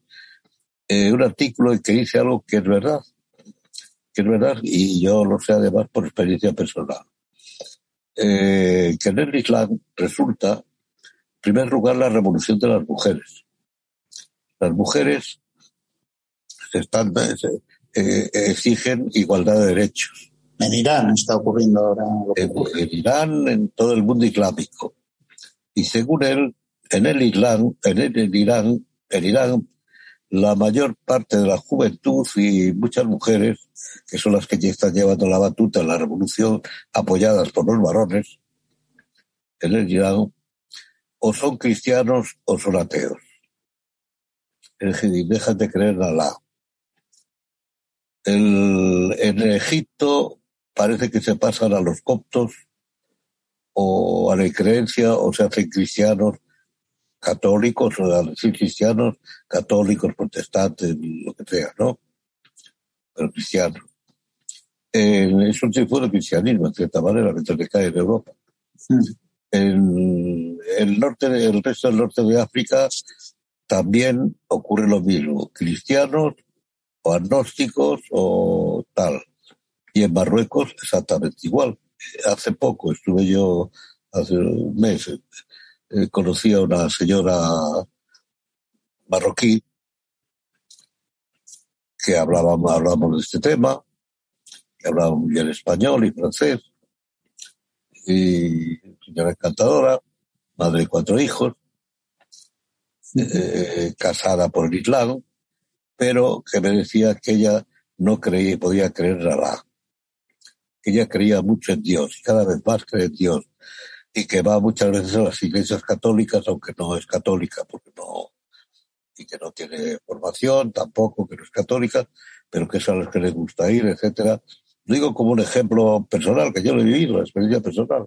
Eh, un artículo que dice algo que es verdad, que es verdad, y yo lo sé además por experiencia personal eh, que en el Islam resulta, en primer lugar, la revolución de las mujeres. Las mujeres están, eh, exigen igualdad de derechos. En Irán está ocurriendo ahora. En, Irán, en todo el mundo islámico. Y según él, en el Islam, en el Irán, en Irán, la mayor parte de la juventud y muchas mujeres que son las que ya están llevando la batuta en la revolución, apoyadas por los varones en el Irán, o son cristianos o son ateos. Decir, dejan de creer en Alá. en Egipto parece que se pasan a los coptos o a la creencia o se hacen cristianos católicos o a decir cristianos, católicos, protestantes, lo que sea, ¿no? Pero cristianos es un tipo de cristianismo, en cierta manera, mientras que cae en Europa. En el norte, el resto del norte de África también ocurre lo mismo, cristianos o agnósticos o tal. Y en Marruecos exactamente igual. Hace poco estuve yo, hace un mes, eh, conocí a una señora marroquí que hablábamos, hablábamos de este tema que hablaba muy bien español y francés, y señora encantadora, madre de cuatro hijos, eh, casada por el Islam, pero que me decía que ella no creía podía creer que ella creía mucho en Dios y cada vez más cree en Dios y que va muchas veces a las iglesias católicas, aunque no es católica, porque no, y que no tiene formación tampoco, que no es católica, pero que es a las que le gusta ir, etcétera, digo como un ejemplo personal, que yo lo he vivido, la experiencia personal.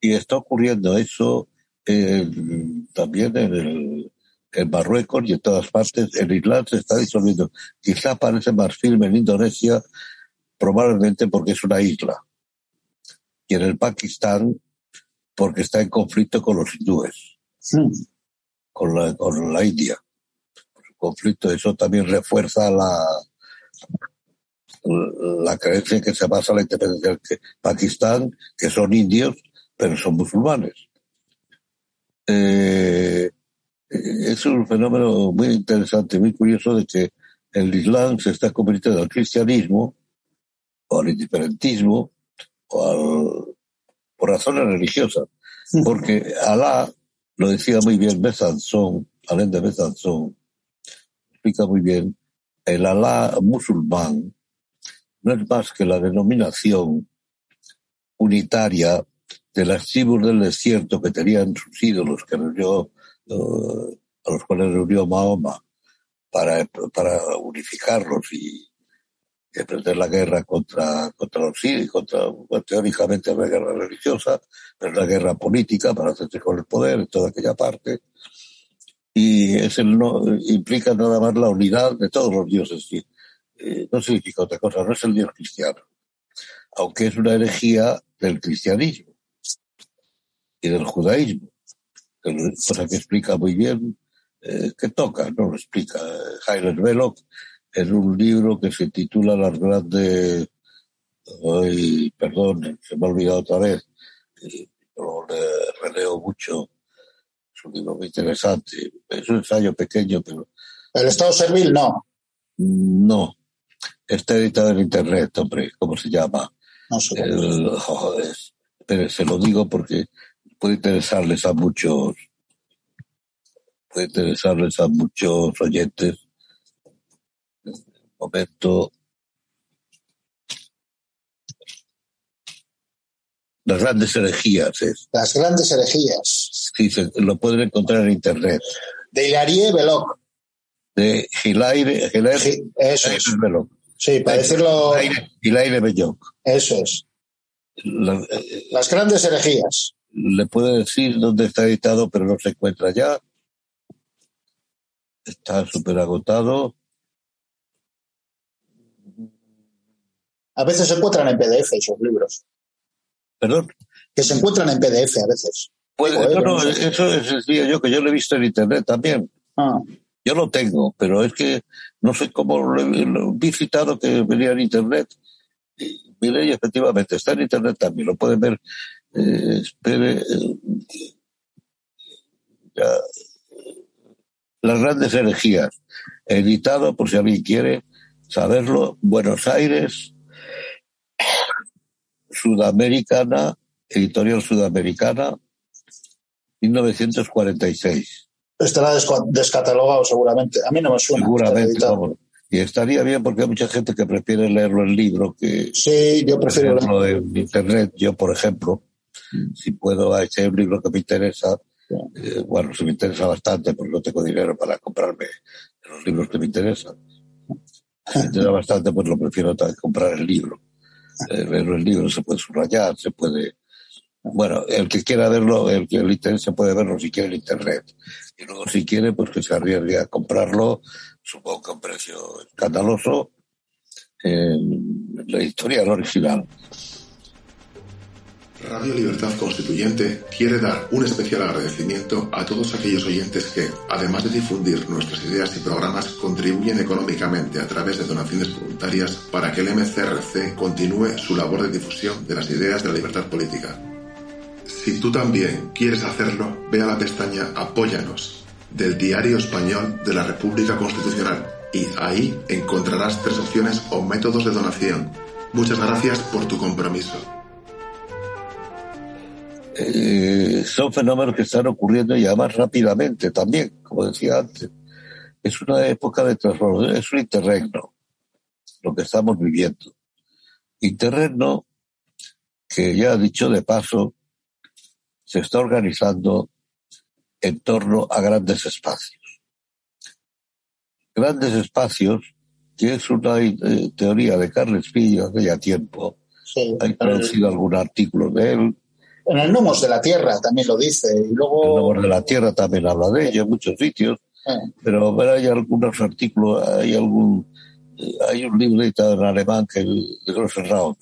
Y está ocurriendo eso eh, también en, el, en Marruecos y en todas partes. En Islam se está disolviendo. Quizá parece más firme en Indonesia, probablemente porque es una isla. Y en el Pakistán, porque está en conflicto con los hindúes, con, la, con la India. El conflicto, eso también refuerza la, la creencia que se basa en la independencia de Pakistán, que son indios, pero son musulmanes. Eh, es un fenómeno muy interesante, muy curioso de que el Islam se está convirtiendo al cristianismo o al indiferentismo o al, por razones religiosas. Porque Alá, lo decía muy bien Besanzón, Alain de Besanzón, explica muy bien, el Alá musulmán no es más que la denominación unitaria de las tribus del desierto que tenían sus ídolos que reunió, uh, a los cuales reunió Mahoma para, para unificarlos y, emprender la guerra contra, contra los sirios, contra, teóricamente la guerra religiosa, pero la guerra política para hacerse con el poder en toda aquella parte. Y es el no, implica nada más la unidad de todos los dioses. Eh, no significa otra cosa, no es el Dios cristiano, aunque es una herejía del cristianismo y del judaísmo, cosa que explica muy bien eh, que toca, no lo explica Jaime Veloc en un libro que se titula Las grandes, ay, perdón, se me ha olvidado otra vez, le releo mucho, es un libro muy interesante, es un ensayo pequeño, pero... ¿El Estado Servil no? No, está editado en Internet, hombre, ¿cómo se llama? No sé. El, joder, pero se lo digo porque puede interesarles a muchos puede interesarles a muchos oyentes. Momento. Las grandes herejías es. Las grandes herejías. Sí, se, lo pueden encontrar en internet. De Hilarie Veloc. De Hilaire, Hilaire, eso es. Veloc. Sí, para decirlo. Hilaire, Hilaire Belloc. Eso es. La- eh, Las grandes herejías. le puede decir dónde está editado, pero no se encuentra ya. Está súper agotado. A veces se encuentran en PDF esos libros. Perdón. Que se encuentran en PDF a veces. Puede, Joder, no, eso es decía yo, que yo lo he visto en internet también. Ah, Yo lo tengo, pero es que no sé cómo lo, he- lo vi citado que venía en internet. Y mire, y efectivamente está en internet también, lo pueden ver. Eh, espere, eh, ya. Las grandes herejías, editado por si alguien quiere saberlo, Buenos Aires, Sudamericana, editorial Sudamericana, 1946. estará desca- descatalogado seguramente. A mí no me suena. Seguramente, vamos. Y estaría bien porque hay mucha gente que prefiere leerlo en libro que Sí, yo prefiero leer. leerlo en internet. Yo, por ejemplo, si puedo, si hay un libro que me interesa, eh, bueno, se me interesa bastante porque no tengo dinero para comprarme los libros que me interesan. Si me interesa bastante, pues lo prefiero comprar el libro. Eh, leerlo en libro se puede subrayar, se puede... Bueno, el que quiera verlo, el que le interese puede verlo si quiere en internet. Y luego si quiere, pues que se arriesgue a comprarlo, supongo que a un precio escandaloso, en la editorial original. Radio Libertad Constituyente quiere dar un especial agradecimiento a todos aquellos oyentes que, además de difundir nuestras ideas y programas, contribuyen económicamente a través de donaciones voluntarias para que el MCRC continúe su labor de difusión de las ideas de la libertad política. Si tú también quieres hacerlo, ve a la pestaña Apóyanos del Diario Español de la República Constitucional y ahí encontrarás tres opciones o métodos de donación. Muchas gracias por tu compromiso. Eh, son fenómenos que están ocurriendo y además rápidamente también, como decía antes. Es una época de transformación, es un interregno, lo que estamos viviendo. Interregno que ya dicho de paso, se está organizando en torno a grandes espacios. Grandes espacios, que es una eh, teoría de Carles Pillo hace ya tiempo. Sí. Hay traducido algún artículo de él, En el Nomos de la Tierra también lo dice. Y El luego. Nombre de la Tierra también habla de ello en muchos sitios, eh, pero hay algunos artículos, hay algún, eh, hay un libro editado en alemán que de Grossenraume,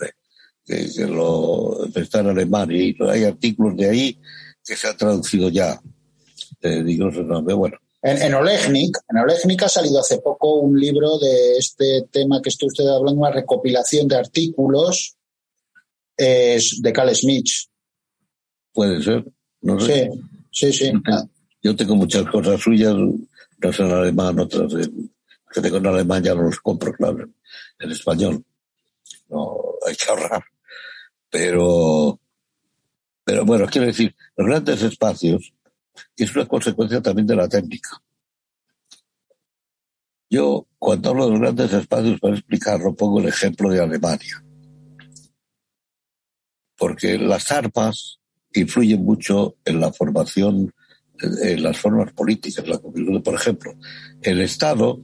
que, que lo está en alemán y hay artículos de ahí que se han traducido ya de, de Grossenraume. Bueno, En, en Olegnik, en Olegnik ha salido hace poco un libro de este tema que está usted hablando, una recopilación de artículos eh, de Carl Smith. Puede ser, no sé. Sí, sí, sí. Yo tengo muchas cosas suyas, unas en alemán, otras en, que tengo en alemán ya no los compro, claro, en español. No, hay que ahorrar. Pero, pero bueno, quiero decir, los grandes espacios es una consecuencia también de la técnica. Yo, cuando hablo de los grandes espacios, para explicarlo, pongo el ejemplo de Alemania. Porque las armas influyen mucho en la formación, en las formas políticas. La, por ejemplo, el Estado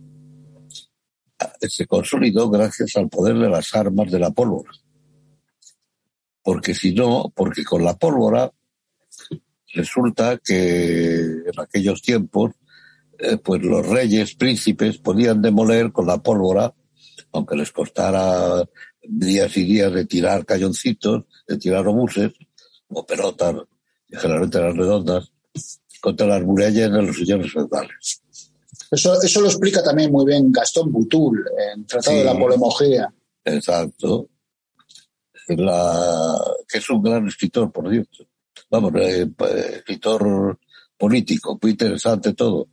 se consolidó gracias al poder de las armas de la pólvora. Porque si no, porque con la pólvora resulta que en aquellos tiempos, eh, pues los reyes, príncipes, podían demoler con la pólvora, aunque les costara días y días de tirar cañoncitos, de tirar obuses o pelotas, que generalmente eran redondas, contra las murallas de los señores feudales. Eso, eso lo explica también muy bien Gastón Butul en Tratado de la Polemología. Exacto. La, que es un gran escritor, por cierto. Vamos, eh, escritor político, muy interesante todo.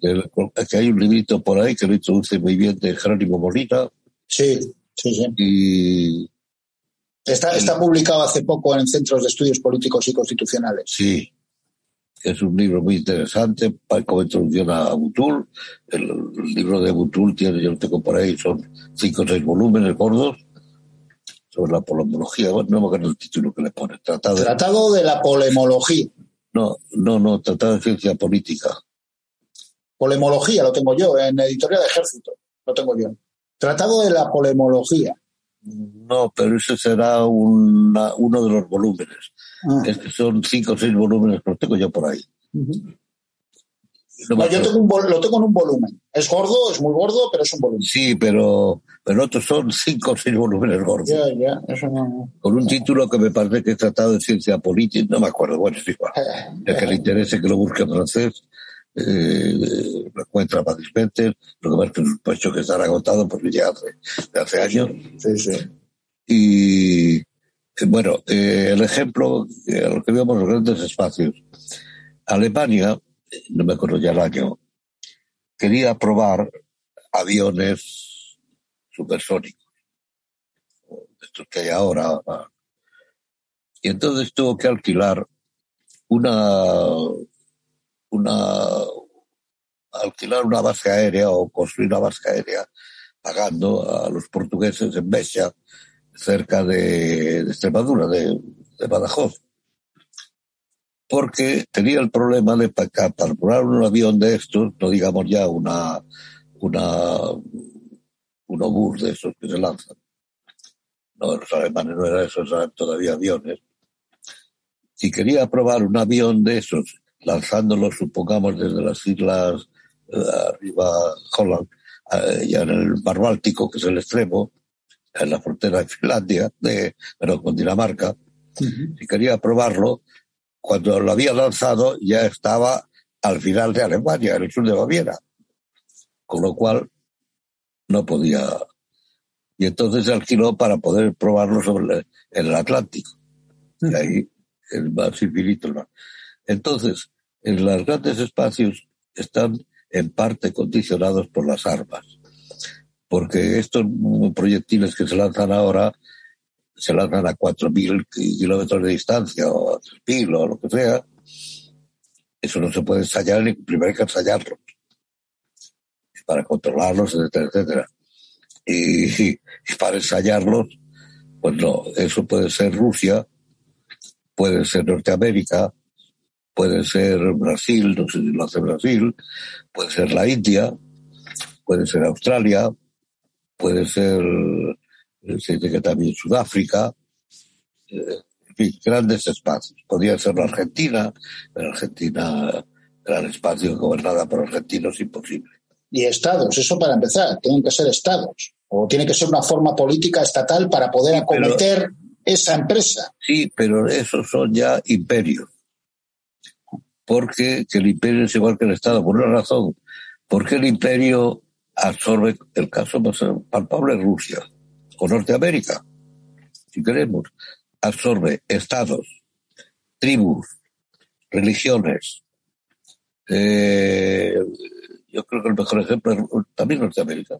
Que hay un librito por ahí que lo introduce muy bien de Jerónimo Molina. Sí, sí, sí. Y Está, está publicado hace poco en Centros de Estudios Políticos y Constitucionales. Sí, es un libro muy interesante como introducción a Butul. El, libro de Butul tiene, yo lo tengo por ahí, son cinco o seis volúmenes gordos sobre la polemología. Bueno, no me acuerdo el título que le pone. Tratado de, Tratado de la polemología. No, no, no, Tratado de Ciencia Política. Polemología lo tengo yo, en Editorial de Ejército, lo tengo yo. Tratado de la polemología. No, pero ese será una, uno de los volúmenes. Ah. Es que son cinco o seis volúmenes, los tengo yo por ahí. no, yo tengo un, lo tengo en un volumen. Es gordo, es muy gordo, pero es un volumen. Sí, pero, pero otros son <laughs> cinco o seis volúmenes gordos. Ya, ya, eso no. Con un título que me parece que es Tratado de Ciencia Política, no me acuerdo, bueno, es igual. <laughs> El que le interese que lo busque en francés, eh, lo encuentra fácilmente, lo que es un puesto que estará agotado porque ya hace, hace años. Sí, sí. Y eh, bueno, eh, el ejemplo, eh, lo que vemos los grandes espacios. Alemania, no me acuerdo ya el año, quería probar aviones supersónicos, estos que hay ahora. Y entonces tuvo que alquilar una una alquilar una base aérea o construir una base aérea pagando a los portugueses en Becha, cerca de, Extremadura, de, Badajoz. Porque tenía el problema de para, para un avión de estos, no digamos ya una, una, un obús de esos que se lanzan. No, los alemanes no eran esos, eran todavía aviones. Si quería probar un avión de esos lanzándolo, supongamos, desde las islas eh, arriba Holland, eh, ya en el mar Báltico, que es el extremo, en la frontera de Finlandia, de, pero con Dinamarca. Si quería probarlo, cuando lo había lanzado ya estaba al final de Alemania, en el sur de Baviera. Con lo cual no podía. Y entonces se alquiló para poder probarlo sobre el, en el Atlántico. Y ahí es más infinito el mar. Entonces, en los grandes espacios están en parte condicionados por las armas. Porque estos proyectiles que se lanzan ahora se lanzan a 4.000 kilómetros de distancia o a 3.000 o lo que sea. Eso no se puede ensayar, ni primero hay que ensayarlos para controlarlos, etcétera, etcétera. Y, y, para ensayarlos, pues no, eso puede ser Rusia, puede ser Norteamérica, puede ser Brasil, no sé si lo hace Brasil, puede ser la India, puede ser Australia, puede ser, eh, se dice que también Sudáfrica, eh, en fin, grandes espacios. Podría ser la Argentina, pero Argentina, gran espacio gobernada por argentinos, imposible. Y estados, eso para empezar, tienen que ser estados. O tiene que ser una forma política estatal para poder acometer esa empresa. Sí, pero esos son ya imperios porque el imperio es igual que el Estado, por una razón, porque el imperio absorbe, el caso más palpable es Rusia, o Norteamérica, si queremos, absorbe estados, tribus, religiones. Eh, yo creo que el mejor ejemplo es también Norteamérica.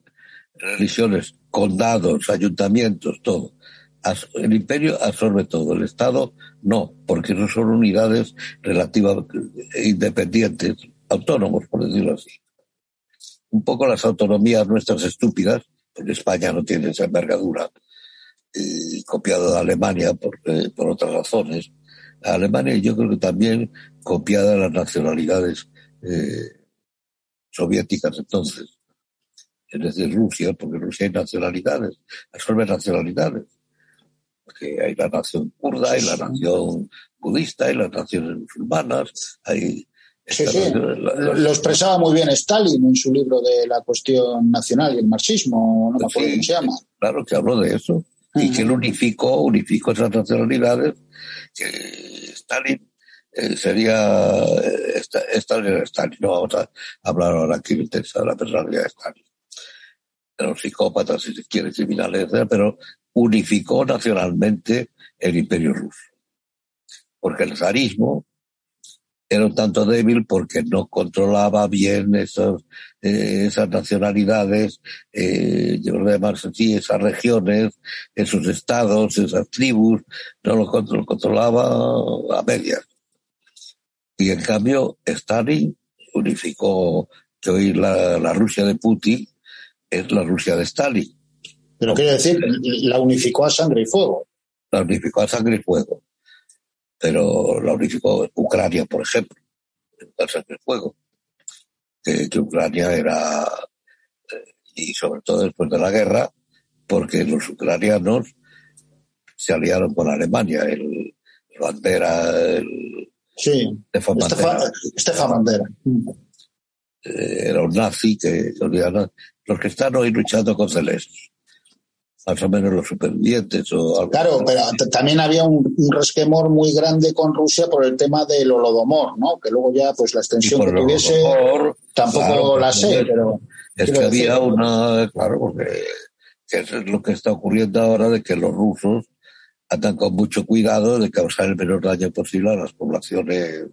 Religiones, condados, ayuntamientos, todo el imperio absorbe todo, el Estado no, porque no son unidades relativamente independientes, autónomos, por decirlo así. Un poco las autonomías nuestras estúpidas, porque España no tiene esa envergadura, eh, copiado de Alemania por, eh, por otras razones. Alemania yo creo que también copiada de las nacionalidades eh, soviéticas entonces, es decir, Rusia, porque Rusia hay nacionalidades, absorbe nacionalidades que hay la nación kurda, hay la nación budista, hay las naciones musulmanas, hay... Sí, sí. Lo expresaba muy bien Stalin en su libro de la cuestión nacional y el marxismo, no me acuerdo cómo se llama. Claro que habló de eso. Y que él unificó, unificó esas nacionalidades, que Stalin eh, sería eh, Stalin era Stalin. No vamos a hablar ahora aquí de la personalidad de Stalin. Era un psicópata, si se quiere, criminales, pero unificó nacionalmente el imperio ruso. Porque el zarismo era un tanto débil porque no controlaba bien eh, esas nacionalidades, eh, yo así, esas regiones, esos estados, esas tribus, no lo, controlaba a medias. Y en cambio, Stalin unificó que hoy la Rusia de Putin es la Rusia de Stalin. Pero quiere decir, la unificó a sangre y fuego. La unificó a sangre y fuego. Pero la unificó Ucrania, por ejemplo, en el fuego, que, Ucrania era, eh, y sobre todo después de la guerra, porque los ucranianos se aliaron con Alemania, el, Bandera, el sí, Stefan Bandera. Eh, era un nazi que los que están hoy luchando con Zelensky más o menos los supervivientes o algo. Claro, pero también había un, resquemor muy grande con Rusia por el tema del holodomor, ¿no? Que luego ya, pues la extensión que tuviese, tampoco la sé, pero... Es que había una, claro, porque eso es lo que está ocurriendo ahora de que los rusos andan con mucho cuidado de causar el menor daño posible a las poblaciones,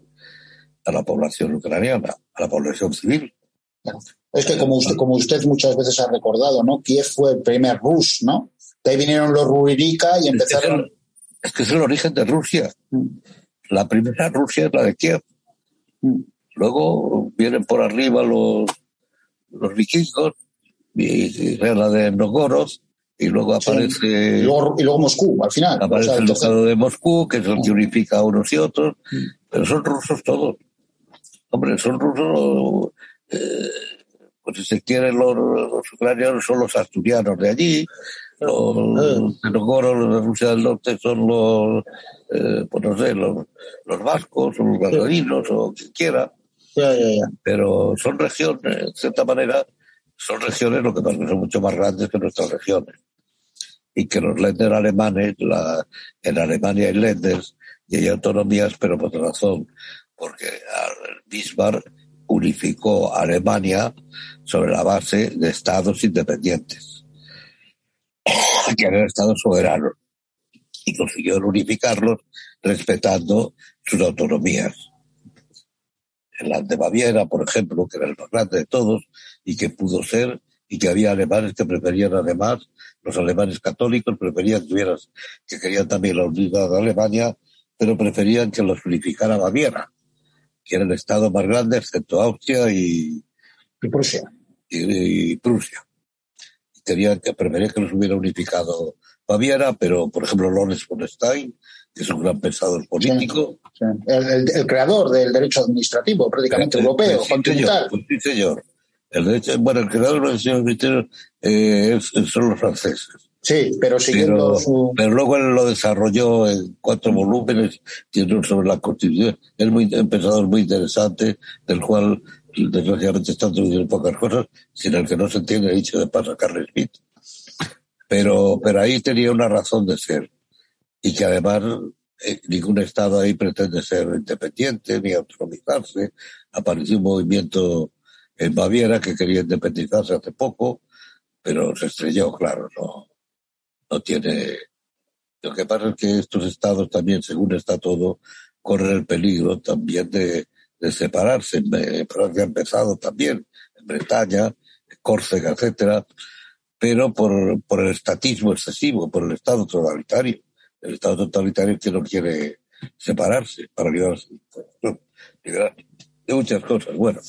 a la población ucraniana, a la población civil. Es que como usted, como usted muchas veces ha recordado, ¿no? Kiev fue el primer Rus, ¿no? De ahí vinieron los Ruririka y empezaron. Es que es el origen de Rusia. La primera Rusia es la de Kiev. Luego vienen por arriba los, los vikingos y, la de Novgorod y luego aparece. Y, luego, Moscú, al final. Aparece el ducado de Moscú, que es el que mm. unifica a unos y otros, pero son rusos todos. Hombre, son rusos. Pues si se quiere, los, ucranianos son los asturianos de allí, los de los de Rusia del Norte son los, eh, pues no sé, los, los vascos, o los galadinos, o quien quiera. Pero son regiones, de cierta manera, son regiones, lo que pasa que son mucho más grandes que nuestras regiones. Y que los lenders alemanes, la, en Alemania hay lenders y hay autonomías, pero por otra razón, porque Bismarck unificó Alemania sobre la base de estados independientes, que eran estados soberanos, y consiguió unificarlos respetando sus autonomías. Land de Baviera, por ejemplo, que era el más grande de todos y que pudo ser, y que había alemanes que preferían además, los alemanes católicos preferían que, que querían también la unidad de Alemania, pero preferían que los unificara Baviera que era el estado más grande, excepto Austria y, Prusia. Y, Prusia. Querían que prefería que los hubiera unificado Baviera, pero por ejemplo Lorenz von Stein, que es un gran pensador político. El, creador del derecho administrativo, prácticamente europeo, continental. Pues sí, señor. El derecho, bueno, el creador del derecho administrativo eh, son los franceses. Sí, pero siguiendo su... Pero luego él lo desarrolló en cuatro volúmenes, tiene sobre la Constitución. Es muy, un pensador muy interesante, del cual desgraciadamente están traduciendo pocas cosas, sin el que no se entiende dicho de Carl Smith. Pero, pero ahí tenía una razón de ser. Y que además eh, ningún Estado ahí pretende ser independiente ni autonomizarse. Apareció un movimiento en Baviera que quería independizarse hace poco, pero se estrelló, claro, no no tiene. Lo que pasa es que estos estados también, según está todo, corren el peligro también de, de separarse. En Francia ha empezado también, en Bretaña, Córcega, etcétera, pero por, por el estatismo excesivo, por el Estado totalitario. El Estado totalitario que no quiere separarse para liberarse de muchas cosas. Bueno,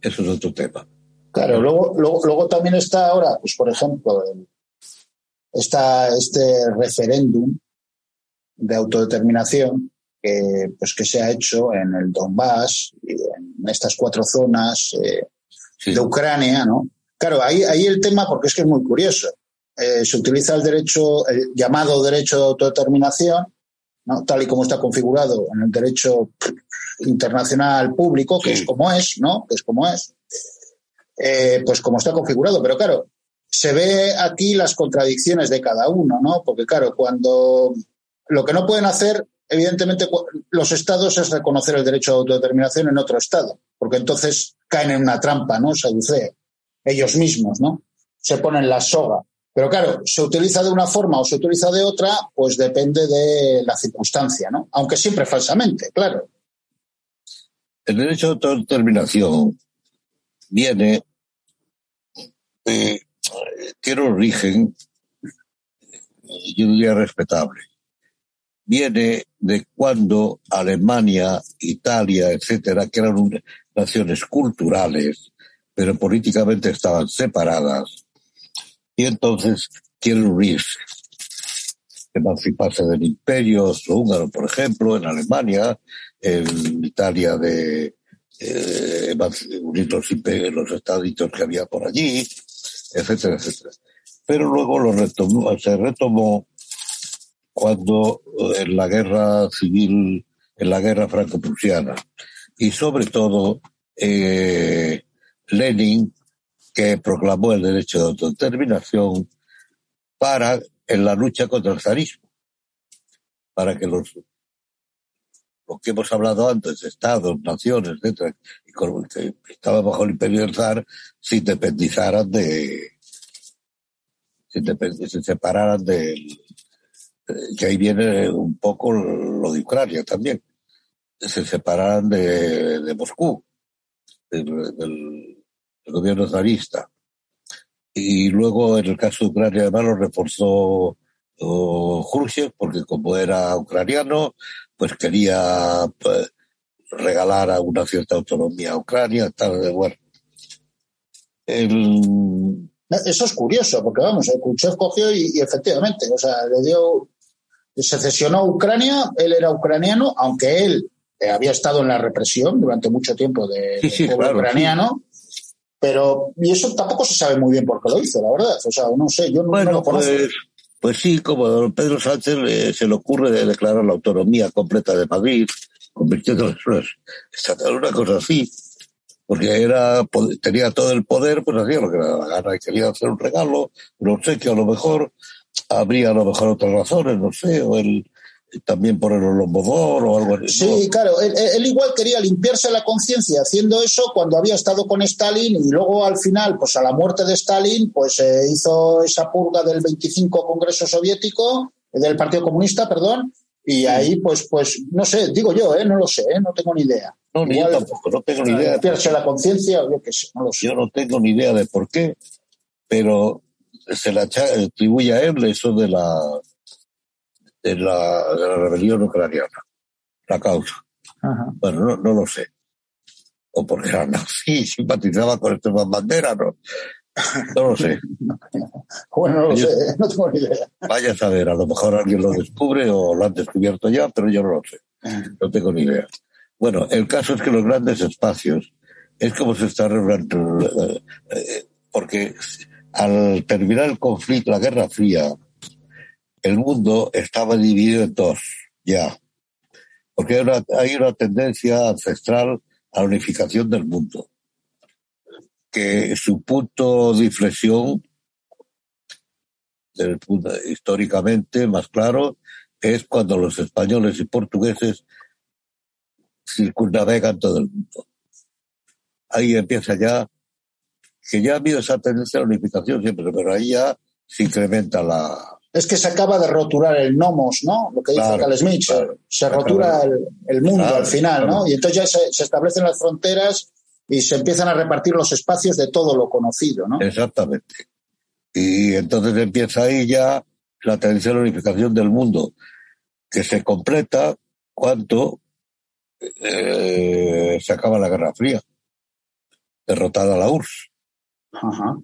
eso es otro tema. Claro, luego, luego, luego también está ahora, pues por ejemplo, está este referéndum de autodeterminación que, pues, que se ha hecho en el Donbass, y en estas cuatro zonas eh, de Ucrania, ¿no? Claro, ahí, ahí el tema, porque es que es muy curioso. Eh, se utiliza el derecho, el llamado derecho de autodeterminación, ¿no? tal y como está configurado en el derecho internacional público, que es como es, ¿no? Que es como es. Eh, pues como está configurado. Pero claro, se ve aquí las contradicciones de cada uno, ¿no? Porque claro, cuando lo que no pueden hacer evidentemente, los estados es reconocer el derecho a autodeterminación en otro estado, porque entonces caen en una trampa, ¿no? Saducea. Ellos mismos, ¿no? Se ponen la soga. Pero claro, se utiliza de una forma o se utiliza de otra, pues depende de la circunstancia, ¿no? Aunque siempre falsamente, claro. El derecho a autodeterminación viene, tiene origen, yo diría respetable. Viene de cuando Alemania, Italia, etcétera, que eran naciones culturales, pero políticamente estaban separadas, y entonces quieren unirse emanciparse del imperio húngaro, por ejemplo, en Alemania, en Italia de eh, unir los, los estaditos que había por allí, etcétera, etcétera. Pero luego lo retomó, se retomó cuando eh, en la guerra civil, en la guerra franco-prusiana, y sobre todo eh, Lenin, que proclamó el derecho de autodeterminación para en la lucha contra el zarismo, para que los lo que hemos hablado antes, estados, naciones, etcétera, y que estaba bajo el imperio del zar, se independizaran de, se, se separaran del, que ahí viene un poco lo de Ucrania también, se separaran de, de Moscú, del, del, gobierno zarista. Y luego, en el caso de Ucrania, además lo reforzó oh, Khrushchev, porque como era ucraniano, pues quería pues, regalar a una cierta autonomía a Ucrania, tal, de bueno. Eso es curioso, porque vamos, Khrushchev cogió y, efectivamente, o sea, le dio, se cesionó a Ucrania, él era ucraniano, aunque él eh, había estado en la represión durante mucho tiempo de, ucraniano, pero, y eso tampoco se sabe muy bien por qué lo hizo, la verdad, o sea, no sé, yo no, lo conozco. Pues, pues sí, como don Pedro Sánchez se le ocurre de declarar la autonomía completa de Madrid, convirtiéndolo en <laughs> una cosa así, porque era, tenía todo el poder, pues hacía lo que le daba la gana y quería hacer un regalo, no sé, que a lo mejor habría a lo mejor otras razones, no sé, o el, también por el lombodor o algo así. Sí, claro, él, igual quería limpiarse la conciencia haciendo eso cuando había estado con Stalin y luego al final, pues a la muerte de Stalin, pues eh, hizo esa purga del 25 Congreso Soviético, del Partido Comunista, perdón, y ahí pues, pues, no sé, digo yo, ¿eh? no lo sé, ¿eh? no tengo ni idea. No, ni yo tampoco, no tengo ni idea. Limpiarse la conciencia, yo qué sé, no lo sé. Yo no tengo ni idea de por qué, pero se le atribuye a él eso de la de la, de la rebelión ucraniana, la causa. Bueno, no, no, lo sé. O porque era nazi, simpatizaba con este bandera, ¿no? No lo sé. <laughs> bueno, no lo sé, <laughs> no tengo ni idea. Vaya a saber, a lo mejor alguien lo descubre o lo han descubierto ya, pero yo no lo sé. No tengo ni idea. Bueno, el caso es que los grandes espacios es como se está eh, eh, porque al terminar el conflicto, la Guerra Fría, el mundo estaba dividido en dos, ya. Porque hay una, tendencia ancestral a la unificación del mundo. Que su punto de inflexión, históricamente más claro, es cuando los españoles y portugueses circunnavegan todo el mundo. Ahí empieza ya, que ya ha habido esa tendencia a la unificación siempre, pero ahí ya se incrementa la, es que se acaba de roturar el nomos, ¿no? Lo que dice Carl Smith, se rotura el, mundo al final, ¿no? Y entonces ya se, establecen las fronteras y se empiezan a repartir los espacios de todo lo conocido, ¿no? Exactamente. Y entonces empieza ahí ya la tendencia a la unificación del mundo, que se completa cuando eh, se acaba la Guerra Fría, derrotada la URSS. Ajá.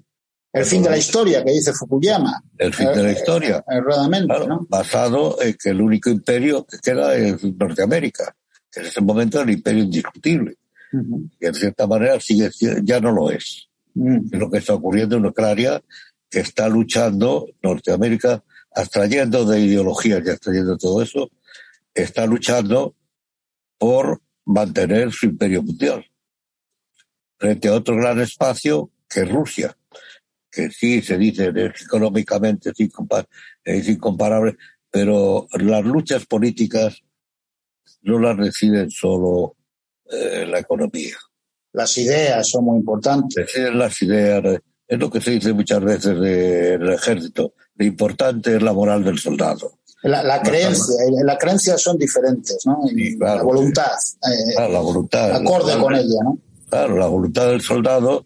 El fin de la historia, que dice Fukuyama. El fin de la eh, historia. Erradamente, ¿no? Basado en que el único imperio que queda es Norteamérica, que en ese momento era el imperio indiscutible. Y en cierta manera sigue, ya no lo es. Es lo que está ocurriendo en Ucrania, que está luchando Norteamérica, abstrayendo de ideologías y abstrayendo todo eso, está luchando por mantener su imperio mundial frente a otro gran espacio que es Rusia que sí se dice económicamente es, incomparable, pero las luchas políticas no las deciden solo eh, la economía. Las ideas son muy importantes. Las ideas. Es lo que se dice muchas veces del ejército. Lo importante es la moral del soldado. La, la creencia, la creencia son diferentes, ¿no? Sí, claro. la voluntad. eh, Claro, la voluntad. acorde con ella, ¿no? Claro, la voluntad del soldado,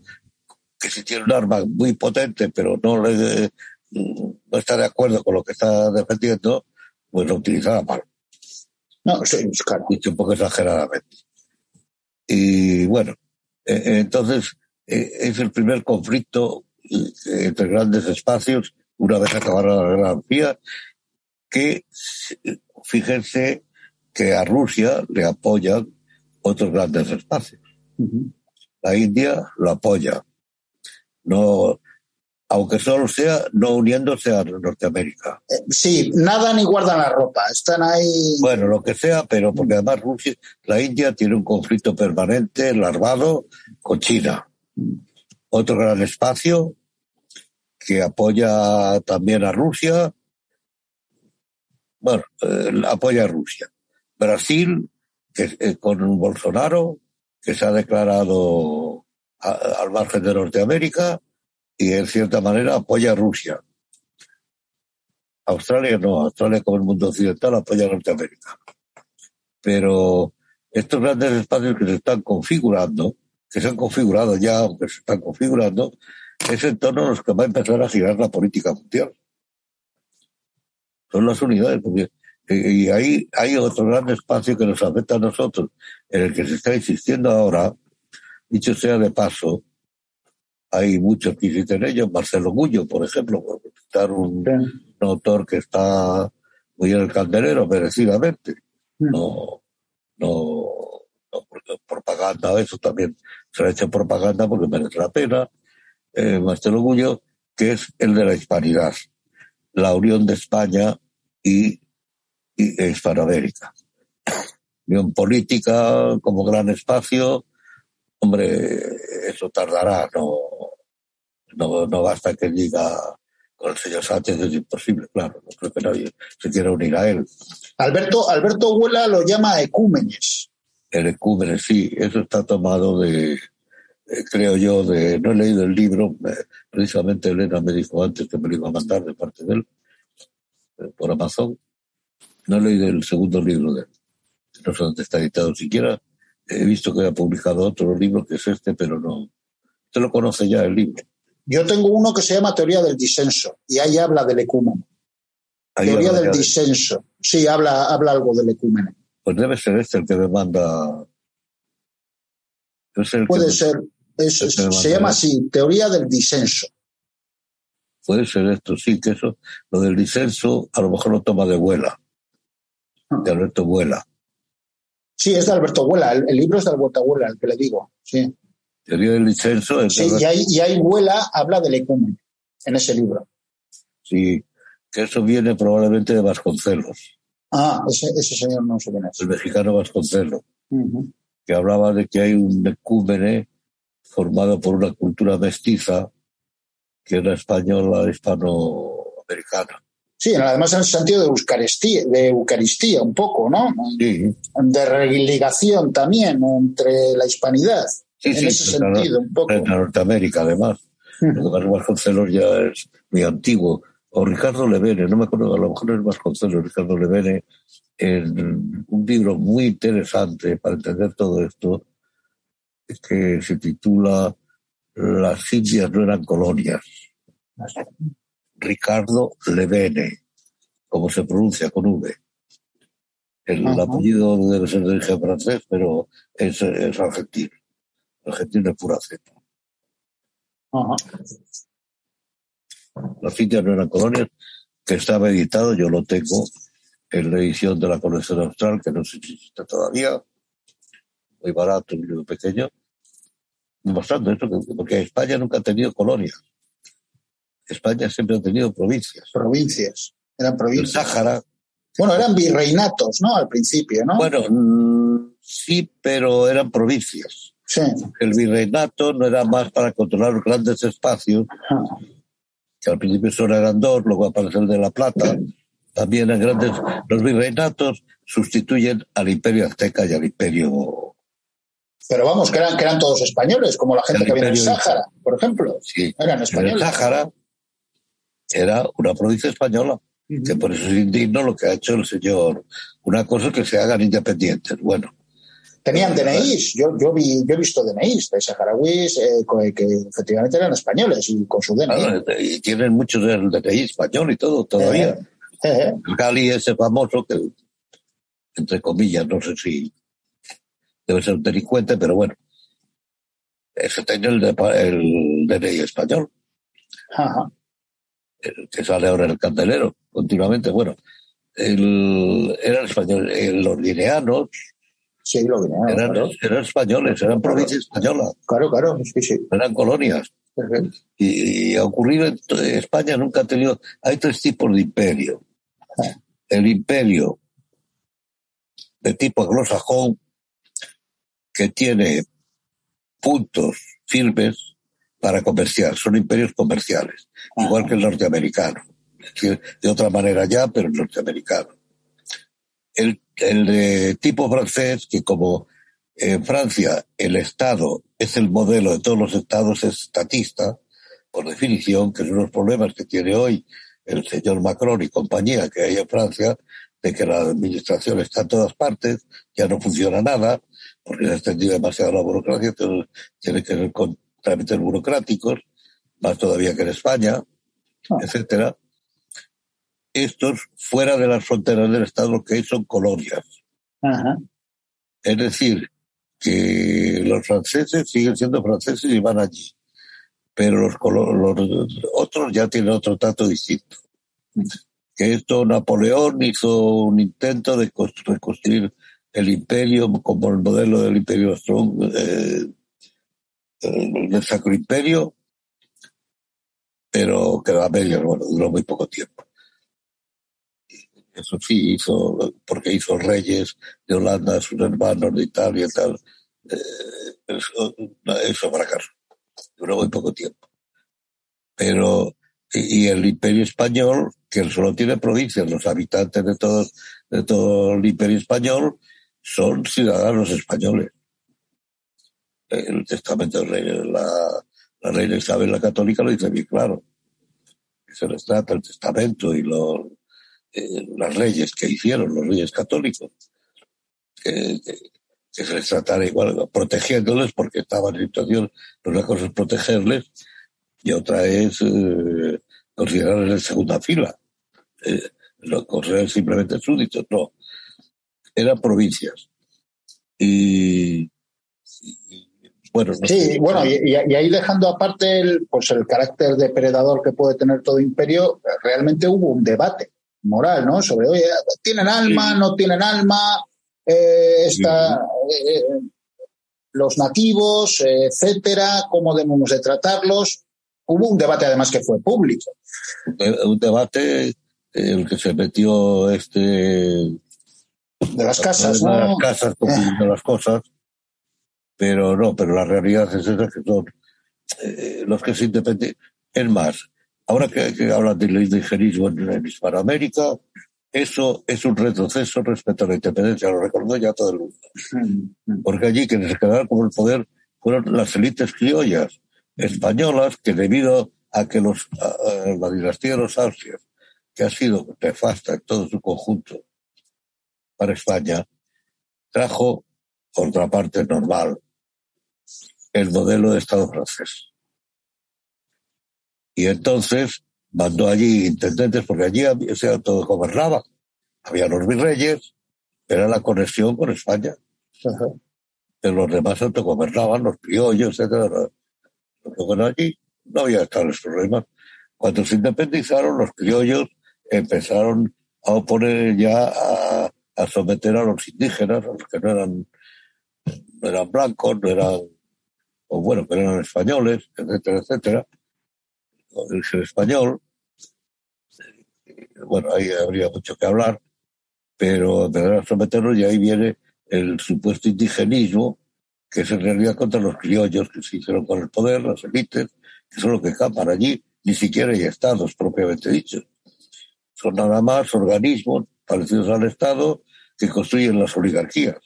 que si tiene un arma muy potente, pero no, le, no está de acuerdo con lo que está defendiendo, pues lo utilizará mal. No, sí, claro. dicho un poco exageradamente. Y bueno, eh, entonces eh, es el primer conflicto eh, entre grandes espacios, una vez acabada la Guerra Fría, que fíjense que a Rusia le apoyan otros grandes espacios. Ujú. La India lo apoya, no, aunque solo sea no uniéndose a Norteamérica. Eh, Sí, nada ni guardan la ropa. Están ahí. Bueno, lo que sea, pero porque además Rusia, la India tiene un conflicto permanente, larvado, con China. Otro gran espacio que apoya también a Rusia. Bueno, eh, apoya a Rusia. Brasil, que eh, con Bolsonaro, que se ha declarado al margen de Norteamérica y en cierta manera apoya a Rusia. Australia no, Australia como el mundo occidental apoya a Norteamérica. Pero estos grandes espacios que se están configurando, que se han configurado ya, aunque se están configurando, es en torno a los que va a empezar a girar la política mundial. Son las unidades, eh, y ahí hay otro gran espacio que nos afecta a nosotros, en el que se está insistiendo ahora, dicho sea de paso, hay muchos que insisten en ello, Marcelo Gullo, por ejemplo, por citar un, un autor que está muy en el candelero, merecidamente. No, no, no porque propaganda, eso también se ha hecho propaganda porque merece la pena. Eh, Marcelo Gullo, que es el de la hispanidad, la unión de España y, y Hispanoamérica. <coughs> Unión política como gran espacio, hombre, eso tardará, no, no, no basta que diga con el señor Sánchez es imposible, claro, no creo que nadie se quiera unir a él. Alberto, Alberto Huela lo llama ecúmenes. El ecúmene, sí, eso está tomado de, eh, creo yo, de, no he leído el libro, eh, precisamente Elena me dijo antes que me lo iba a mandar de parte de él, eh, por Amazon, no he leído el segundo libro de él, no sé dónde está editado siquiera, he visto que ha publicado otro libro que es este, pero no, usted lo conoce ya el libro. Yo tengo uno que se llama Teoría del Disenso y ahí habla del ecúmeno. Ahí Teoría del de- disenso. Sí, habla, habla algo del ecúmeno. Pues debe ser este el que me manda. Debe ser que Puede me- ser. es- se llama ¿eh? así, Teoría del Disenso. Puede ser esto, sí, que eso, lo del disenso, a lo mejor lo toma de Vuela, de Alberto Vuela. Sí, es de Alberto Huela. El, el libro es de Alberto Huela, el que le digo. Sí, Teoría del de sí y, ahí, y ahí Huela habla del ecúmeno en ese libro. sí, que eso viene probablemente de Vasconcelos, Ah, ese, ese señor no sé quién es. el mexicano Vasconcelos, que hablaba de que hay un ecúmene formado por una cultura mestiza, que era española, hispanoamericana. Sí, además en el sentido de Eucaristía, de Eucaristía un poco, ¿no? Sí, De religación también entre la hispanidad. Sí, en sí, ese sentido, un poco. en Norteamérica además. Es que Vasconcelos ya es muy antiguo. O Ricardo Levene, no me acuerdo, a lo mejor es Vasconcelos, Ricardo Levene, en un libro muy interesante para entender todo esto, que se titula Las Indias no eran colonias. Ricardo Levene, como se pronuncia con V. El Ajá. apellido debe ser de origen francés, pero es, es argentino. Argentino es pura cepa. Las Indias no eran colonias, que estaba editado, yo lo tengo en la edición de la colección austral, que no sé si existe todavía, muy barato, un libro pequeño, esto, que- porque España nunca ha tenido colonias. España siempre ha tenido provincias. Provincias. Eran El provincias. Sáhara, Bueno, eran virreinatos, ¿no? Al principio, ¿no? bueno, mm, sí, pero eran provincias. Sí. El virreinato no era más para controlar los grandes espacios, Ajá. que al principio solo eran dos, luego aparece el de La Plata, También en grandes, los virreinatos sustituyen al imperio azteca y al imperio pero vamos, que eran, que eran todos españoles, como la gente que viene en Sáhara, por ejemplo. Sí, eran españoles. El Sáhara era una provincia española, que por eso es indigno lo que ha hecho el señor. Una cosa es que se hagan independientes. Bueno. Tenían DNIs, yo, yo, vi, yo he visto DNIs de saharauis eh, que efectivamente eran españoles y con su DNI. y tienen muchos del DNI español y todo todavía. Eh, eh, el Gali ese famoso que, entre comillas, no sé si debe ser un delincuente, pero bueno, ese tenía el, el DNI español. Ajá. Que sale ahora en el candelero continuamente. Bueno, el, eran españoles, los guineanos. Sí, los guineanos. Eran, eran españoles, eran provincias españolas. Claro, claro, sí, sí. Eran colonias. Y, y, ha ocurrido en España, nunca ha tenido. Hay tres tipos de imperio. El imperio de tipo anglosajón, que tiene puntos firmes para comerciar, son imperios comerciales, igual que el norteamericano. De otra manera ya, pero el norteamericano. El, el de tipo francés, que como en Francia el Estado es el modelo de todos los estados, es estatista, por definición, que son los problemas que tiene hoy el señor Macron y compañía que hay en Francia, de que la administración está en todas partes, ya no funciona nada, porque se ha extendido demasiado la burocracia, entonces tiene que ser con trámites burocráticos, más todavía que en España, ah. etcétera. Estos, fuera de las fronteras del Estado, que hay son colonias. Es decir, que los franceses siguen siendo franceses y van allí. Pero los, los otros ya tienen otro trato distinto. Mm. Que esto Napoleón hizo un intento de reconstruir el imperio como el modelo del imperio strong, eh, del Sacro Imperio, pero quedó a medias, bueno, duró muy poco tiempo. Eso sí, hizo, porque hizo reyes de Holanda, sus hermanos de Italia y tal. Eh, eso, eso fracasó. Duró muy poco tiempo. Pero, y, el imperio español, que solo tiene provincias, los habitantes de todo, de todo el imperio español, son ciudadanos españoles. El testamento de la, la reina Isabel la Católica lo dice bien claro. Se les trata el testamento y los, eh, las leyes que hicieron los reyes católicos, que, se les tratara igual, protegiéndoles porque estaban en situación, una cosa es protegerles y otra es eh, considerarles en segunda fila. Eh, no considerar simplemente súbditos, no eran provincias. Y, bueno, sí, bueno, y, ahí dejando aparte el, pues el carácter depredador que puede tener todo imperio, realmente hubo un debate moral, ¿no? Sobre, oye, ¿tienen alma? ¿No tienen alma? Eh, eh, los nativos, etcétera, ¿cómo debemos de tratarlos? Hubo un debate además que fue público. Un debate en el que se metió este de las casas, ¿no? De las casas, de las cosas. Pero no, pero la realidad es esa que son eh, los que se independizan. Es más, ahora que, que hablan del indigenismo en, Hispanoamérica, eso es un retroceso respecto a la independencia, lo recordó ya todo el mundo. Porque allí quienes se quedaron con el poder fueron las élites criollas españolas que debido a que los, la dinastía de los Austrias, que ha sido nefasta en todo su conjunto, para España, trajo, por otra parte normal, el modelo de Estado francés. Y entonces mandó allí intendentes, porque allí se todo gobernaba. Había los virreyes, era la conexión con España. Pero <laughs> los demás autogobernaban, los criollos, etc. Bueno, allí no había tales problemas. Cuando se independizaron, los criollos empezaron a oponer ya a, a someter a los indígenas, a los que no eran, no eran blancos, no eran, o bueno, que eran españoles, etcétera, etcétera, el ser español. Bueno, ahí habría mucho que hablar, pero empezaron a someterlos y ahí viene el supuesto indigenismo, que es en realidad contra los criollos que se hicieron con el poder, las élites, que son los que escapan allí, ni siquiera hay estados propiamente dichos. son nada más organismos parecidos al Estado que construyen las oligarquías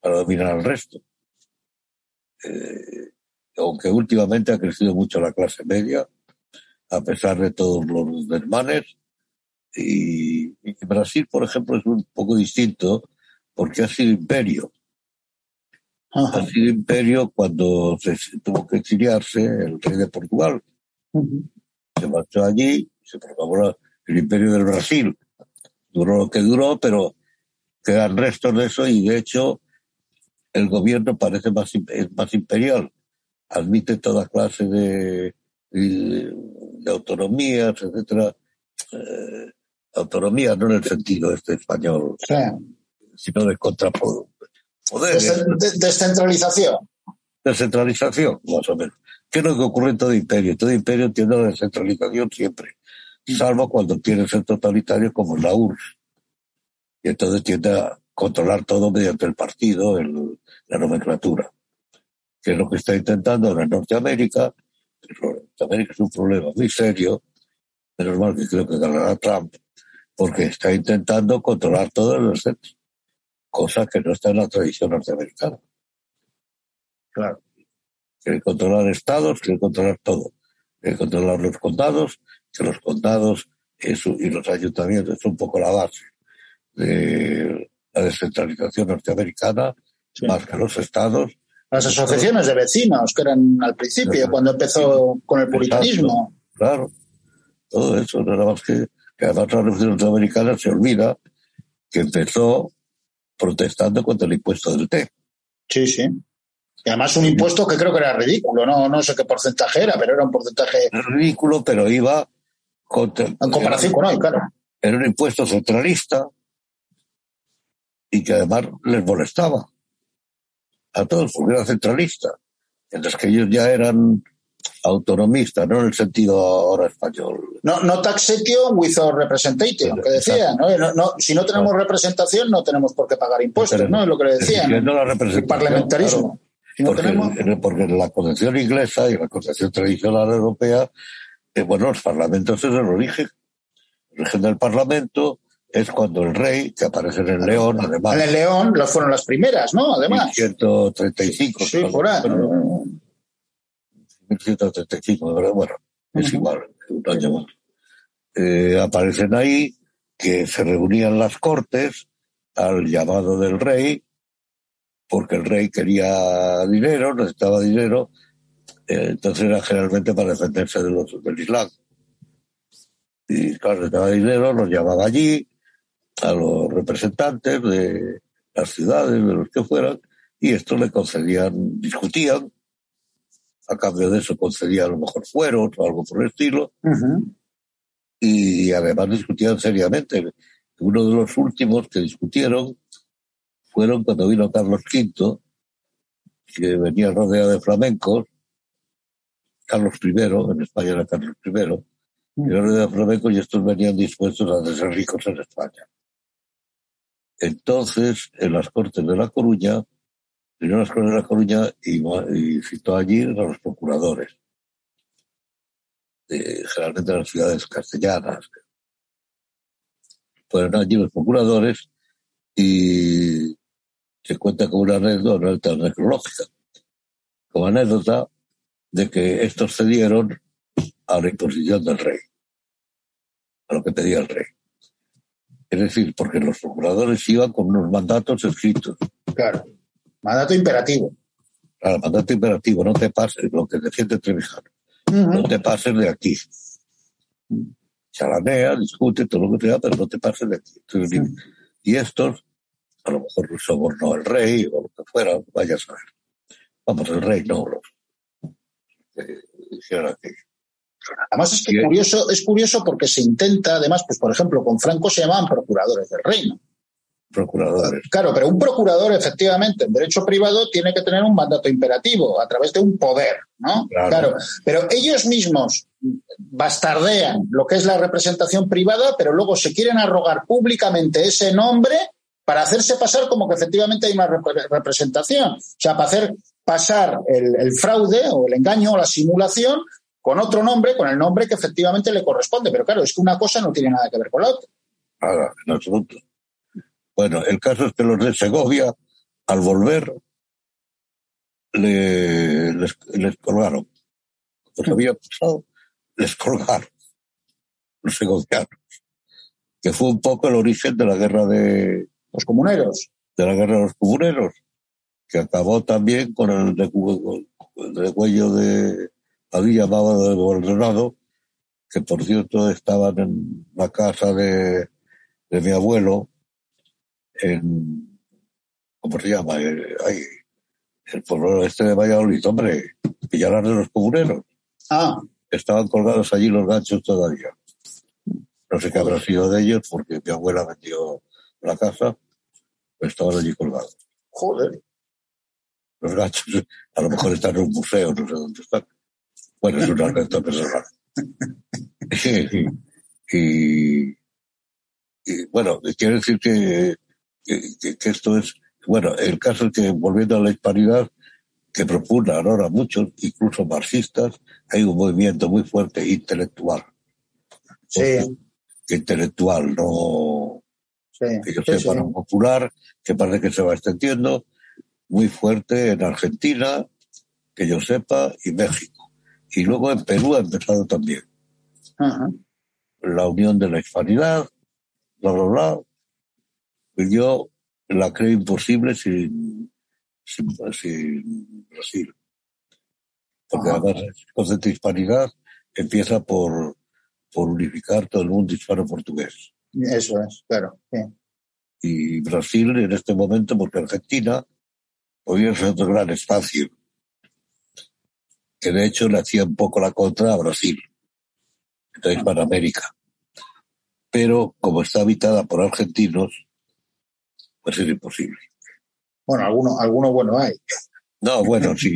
para dominar al resto. Eh, aunque últimamente ha crecido mucho la clase media, a pesar de todos los desmanes. Y, Brasil, por ejemplo, es un poco distinto porque ha sido imperio. Ha sido imperio cuando se tuvo que exiliarse el rey de Portugal. Se marchó allí, se proclamó el imperio del Brasil. Duró lo que duró, pero quedan restos de eso y de hecho el gobierno parece más, más imperial. Admite toda clase de, de, autonomías, etcétera. Eh, autonomía no en el sentido este español, sino de contrapoder. descentralización. Descentralización, más o menos. ¿Qué es lo que ocurre en todo imperio? Todo imperio tiene la descentralización siempre, salvo cuando quiere ser totalitario como la URSS. Y entonces tiende a controlar todo mediante el partido, el, la nomenclatura, que es lo que está intentando en Norteamérica. Norteamérica es un problema muy serio, menos mal que creo que ganará Trump, porque está intentando controlar los centros, cosa que no está en la tradición norteamericana. Claro. Quiere controlar estados, quiere controlar todo. Quiere controlar los condados, que los condados y los ayuntamientos es un poco la base de la descentralización norteamericana, más que los estados. Las asociaciones de vecinos, que eran al principio, cuando empezó con el puritanismo. claro, todo eso, nada más que, que además la revolución norteamericana se olvida que empezó protestando contra el impuesto del té. Sí, sí. Y además un impuesto que creo que era ridículo, no, no sé qué porcentaje era, pero era un porcentaje. ridículo, pero iba contra. En comparación con hoy, claro. Era un impuesto centralista y que además les molestaba a todos porque era centralista, mientras que ellos ya eran autonomistas, no en el sentido ahora español. No, no taxation without representation, que decía, ¿no? si no tenemos representación no tenemos por qué pagar impuestos, ¿no? Es lo que le decían. el parlamentarismo. porque, la concepción inglesa y la concepción tradicional europea, eh, bueno, los parlamentos es el origen. El origen del parlamento es cuando el rey, que aparece en el León, además. En el León las fueron las primeras, ¿no? Además. 1135. Sí, por ahí. 1135, de verdad, bueno, es igual, un año más. Eh, aparecen ahí que se reunían las cortes al llamado del rey, porque el rey quería dinero, necesitaba dinero, eh, entonces era generalmente para defenderse de los, del Islam. Y claro, necesitaba dinero, los llamaba allí, a los representantes de las ciudades, de los que fueran, y esto le concedían, discutían, a cambio de eso concedían a lo mejor fueros o algo por el estilo, y además discutían seriamente. Uno de los últimos que discutieron fueron cuando vino Carlos V, que venía rodeado de flamencos, Carlos I, en España era Carlos I, venía rodeado de flamencos y estos venían dispuestos a ser ricos en España. Entonces, en las Cortes de La Coruña, vino a las Cortes de La Coruña y, citó allí a los procuradores, generalmente de las ciudades castellanas. Fueron allí los procuradores y se cuenta como una anécdota, necrológica, como anécdota de que estos cedieron a la imposición del rey, a lo que pedía el rey. Es decir, porque los procuradores iban con unos mandatos escritos. Claro. Mandato imperativo. Claro, mandato imperativo. No te pases, lo que defiende Trevijano. No te pases de aquí. Chalanea, discute todo lo que sea, pero no te pases de aquí. Y estos, a lo mejor los sobornó el rey o lo que fuera, vaya a saber. Vamos, el rey no, los que hicieron aquello. Además es que curioso, es curioso porque se intenta, además, pues por ejemplo, con Franco se llamaban procuradores del reino. Procuradores. Claro, pero un procurador, efectivamente, en derecho privado tiene que tener un mandato imperativo a través de un poder, ¿no? Claro. Pero ellos mismos bastardean lo que es la representación privada, pero luego se quieren arrogar públicamente ese nombre para hacerse pasar como que efectivamente hay una representación. O sea, para hacer pasar el, el fraude o el engaño o la simulación con otro nombre, con el nombre que efectivamente le corresponde. Pero claro, es que una cosa no tiene nada que ver con la otra. Nada, en absoluto. Bueno, el caso es que los de Segovia, al volver, le, les, les colgaron. Pues había pasado, les colgaron los segovianos, que fue un poco el origen de la guerra de Los comuneros. de la guerra de los comuneros, que acabó también con el el de allí llamado de Maldonado, que por cierto estaban en la casa de, de mi abuelo, en, ¿cómo se llama? Eh, ahí, el pueblo este de Valladolid, hombre, Pillalar de los comuneros. Ah, Estaban colgados allí los ganchos todavía. No sé qué habrá sido de ellos, porque mi abuela vendió la casa, pero estaban allí colgados. joder. Los ganchos, a lo mejor están en un museo, no sé dónde están. Bueno, es una anécdota personal. y, y, bueno, quiero decir que, que, que esto es, bueno, el caso es que volviendo a la hispanidad, que propugnan ahora muchos, incluso marxistas, hay un movimiento muy fuerte intelectual. Sí, Intelectual, no sí. que yo sí, sepa, sí. no popular, que parece que se va extendiendo, muy fuerte en Argentina, que yo sepa, y México. Y luego en Perú ha empezado también. Ajá. La unión de la hispanidad, bla, bla, bla. Yo la creo imposible sin, sin, sin Brasil. Porque Ajá. además el concepto de hispanidad empieza por, por unificar todo el mundo hispano-portugués. Eso es, claro. sí. y Brasil en este momento, porque Argentina podría ser otro gran espacio, que de hecho le hacía un poco la contra a Brasil, entonces para América. Pero como está habitada por argentinos, pues es imposible. Bueno, alguno, alguno bueno hay. No, bueno, sí.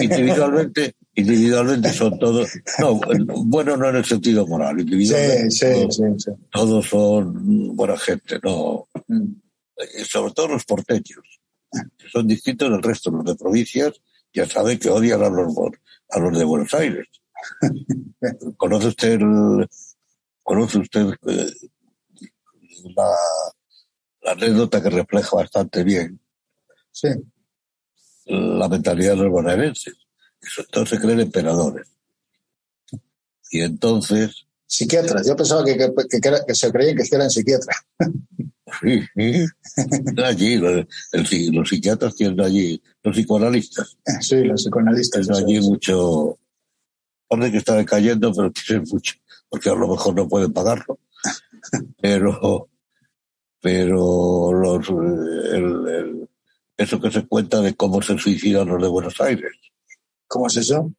Individualmente, individualmente son todos, no, bueno no en el sentido moral, individualmente sí, todos, sí, sí. todos son buena gente, no, Mm. eh, sobre todo los porteños, que son distintos del resto, los de provincias, ya saben que odian a los, a los de Buenos Aires. <laughs> ¿Conoce usted, el- conoce usted eh, la, la anécdota que refleja bastante bien Sí. la mentalidad de los bonaerenses, se creen emperadores. Y entonces, Psiquiatras. Yo pensaba que, que, que era- que se creían que eran psiquiatras. sí, sí, allí, los, el psi- los psiquiatras tienen allí, los psicoanalistas, Sí, los psicoanalistas. tienen allí es. mucho, parece que está decayendo, pero tienen mucho, porque a lo mejor no pueden pagarlo, pero, pero los, el- el- eso que se cuenta de cómo se suicidan los de Buenos Aires, ¿Cómo es eso?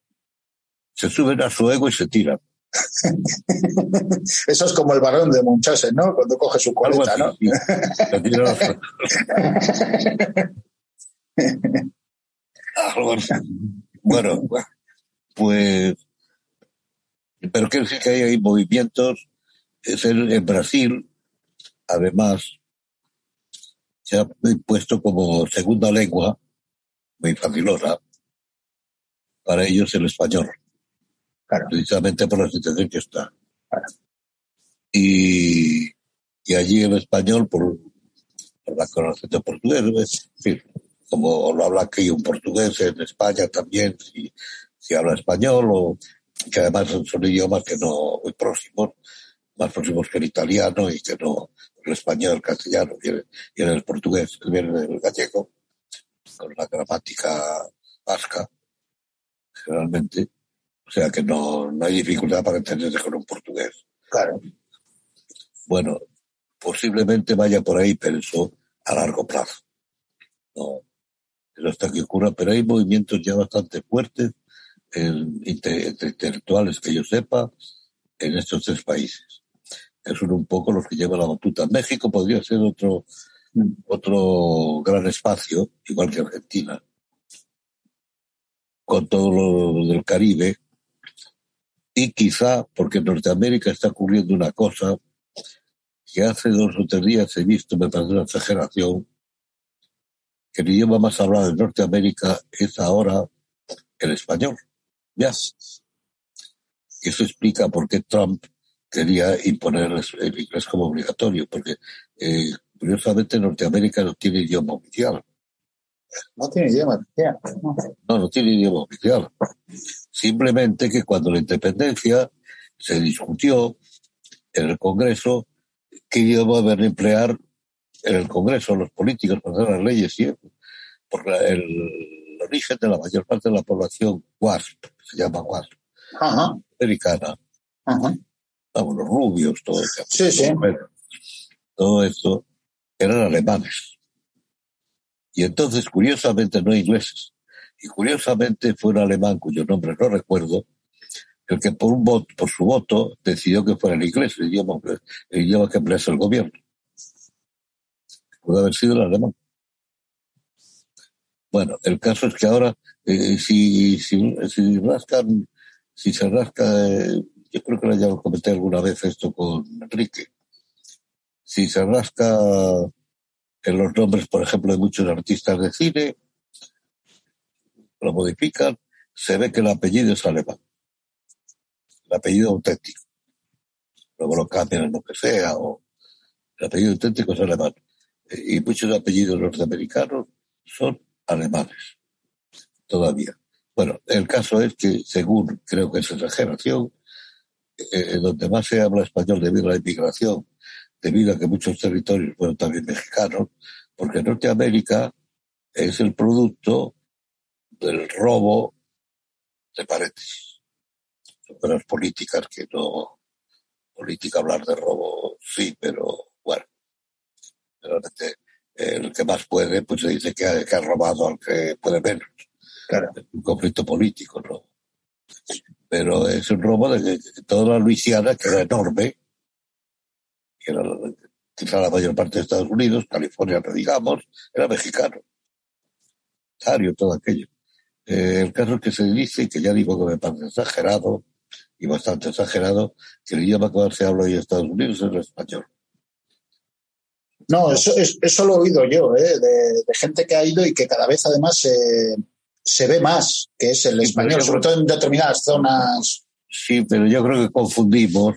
se suben a su ego y se tiran. <laughs> Eso es como el varón de Munchausen, ¿no? Cuando coge su coleta, ¿no? <laughs> Bueno, pues, pero quiero decir que hay, hay movimientos, es en, en Brasil, además, se ha puesto como segunda lengua, muy facilosa, para ellos el español, Claro. precisamente por la situación que está. Claro. Y, y allí el español, por, por la conocimiento de portugués, es decir, como lo habla aquí un portugués en España también, si, si habla español, o que además son, idiomas que no muy próximos, más próximos que el italiano y que no el español, el castellano, viene, viene el portugués, viene del gallego, con la gramática vasca, generalmente. O sea que no, no hay dificultad para entenderse con un portugués. Claro. Bueno, posiblemente vaya por ahí, pero eso a largo plazo. No, no hasta que ocurra, pero hay movimientos ya bastante fuertes, entre intelectuales que yo sepa, en estos tres países. Que son un poco los que llevan la batuta. México podría ser otro, otro gran espacio, igual que Argentina, con todo lo del Caribe. Y quizá, porque en Norteamérica está ocurriendo una cosa que hace dos o tres días he visto, me parece una exageración, que el idioma más hablado en Norteamérica es ahora el español. Ya. Eso explica por qué Trump quería imponer el inglés como obligatorio, porque eh, curiosamente Norteamérica no tiene idioma oficial. No tiene idioma oficial. No, no tiene idioma oficial. Simplemente que cuando la independencia se discutió en el Congreso qué idioma deben emplear en el Congreso los políticos para hacer las leyes y eso. Porque el, origen de la mayor parte de la población WASP, se llama WASP, americana, Vamos, los rubios, todo eso. Sí, sí. Todo esto eran alemanes. Y entonces, curiosamente, no ingleses. Y curiosamente fue un alemán cuyo nombre no recuerdo, el que por un voto, por su voto, decidió que fuera el inglés, el idioma, el idioma que emplease el gobierno. Puede haber sido el alemán. Bueno, el caso es que ahora, eh, si, si, si rascan, si se rasca, eh, yo creo que ya lo comenté alguna vez esto con Enrique. Si se rasca en los nombres, por ejemplo, de muchos artistas de cine, lo modifican, se ve que el apellido es alemán. El apellido auténtico. Luego lo cambian en lo que sea, o el apellido auténtico es alemán. Y muchos apellidos norteamericanos son alemanes. Todavía. Bueno, el caso es que, según creo que es esa generación, eh, donde más se habla español debido a la inmigración, debido a que muchos territorios fueron también mexicanos, porque Norteamérica es el producto del robo de paredes. Son las políticas que no, política hablar de robo, sí, pero bueno, realmente el que más puede, pues se dice que ha, que ha robado al que puede menos. Claro. Es un conflicto político, ¿no? Pero es un robo de toda la Luisiana, que era enorme, que era quizá la mayor parte de Estados Unidos, California, no digamos, era mexicano. Sario, todo aquello. Eh, el caso es que se dice, que ya digo que me parece exagerado, y bastante exagerado, que el idioma que más se habla hoy en Estados Unidos es el español. No, eso, eso lo he oído yo, ¿eh? de, de, gente que ha ido y que cada vez además se, se ve más, que es el Sí, español, sobre todo en determinadas zonas. Sí, pero yo creo que confundimos,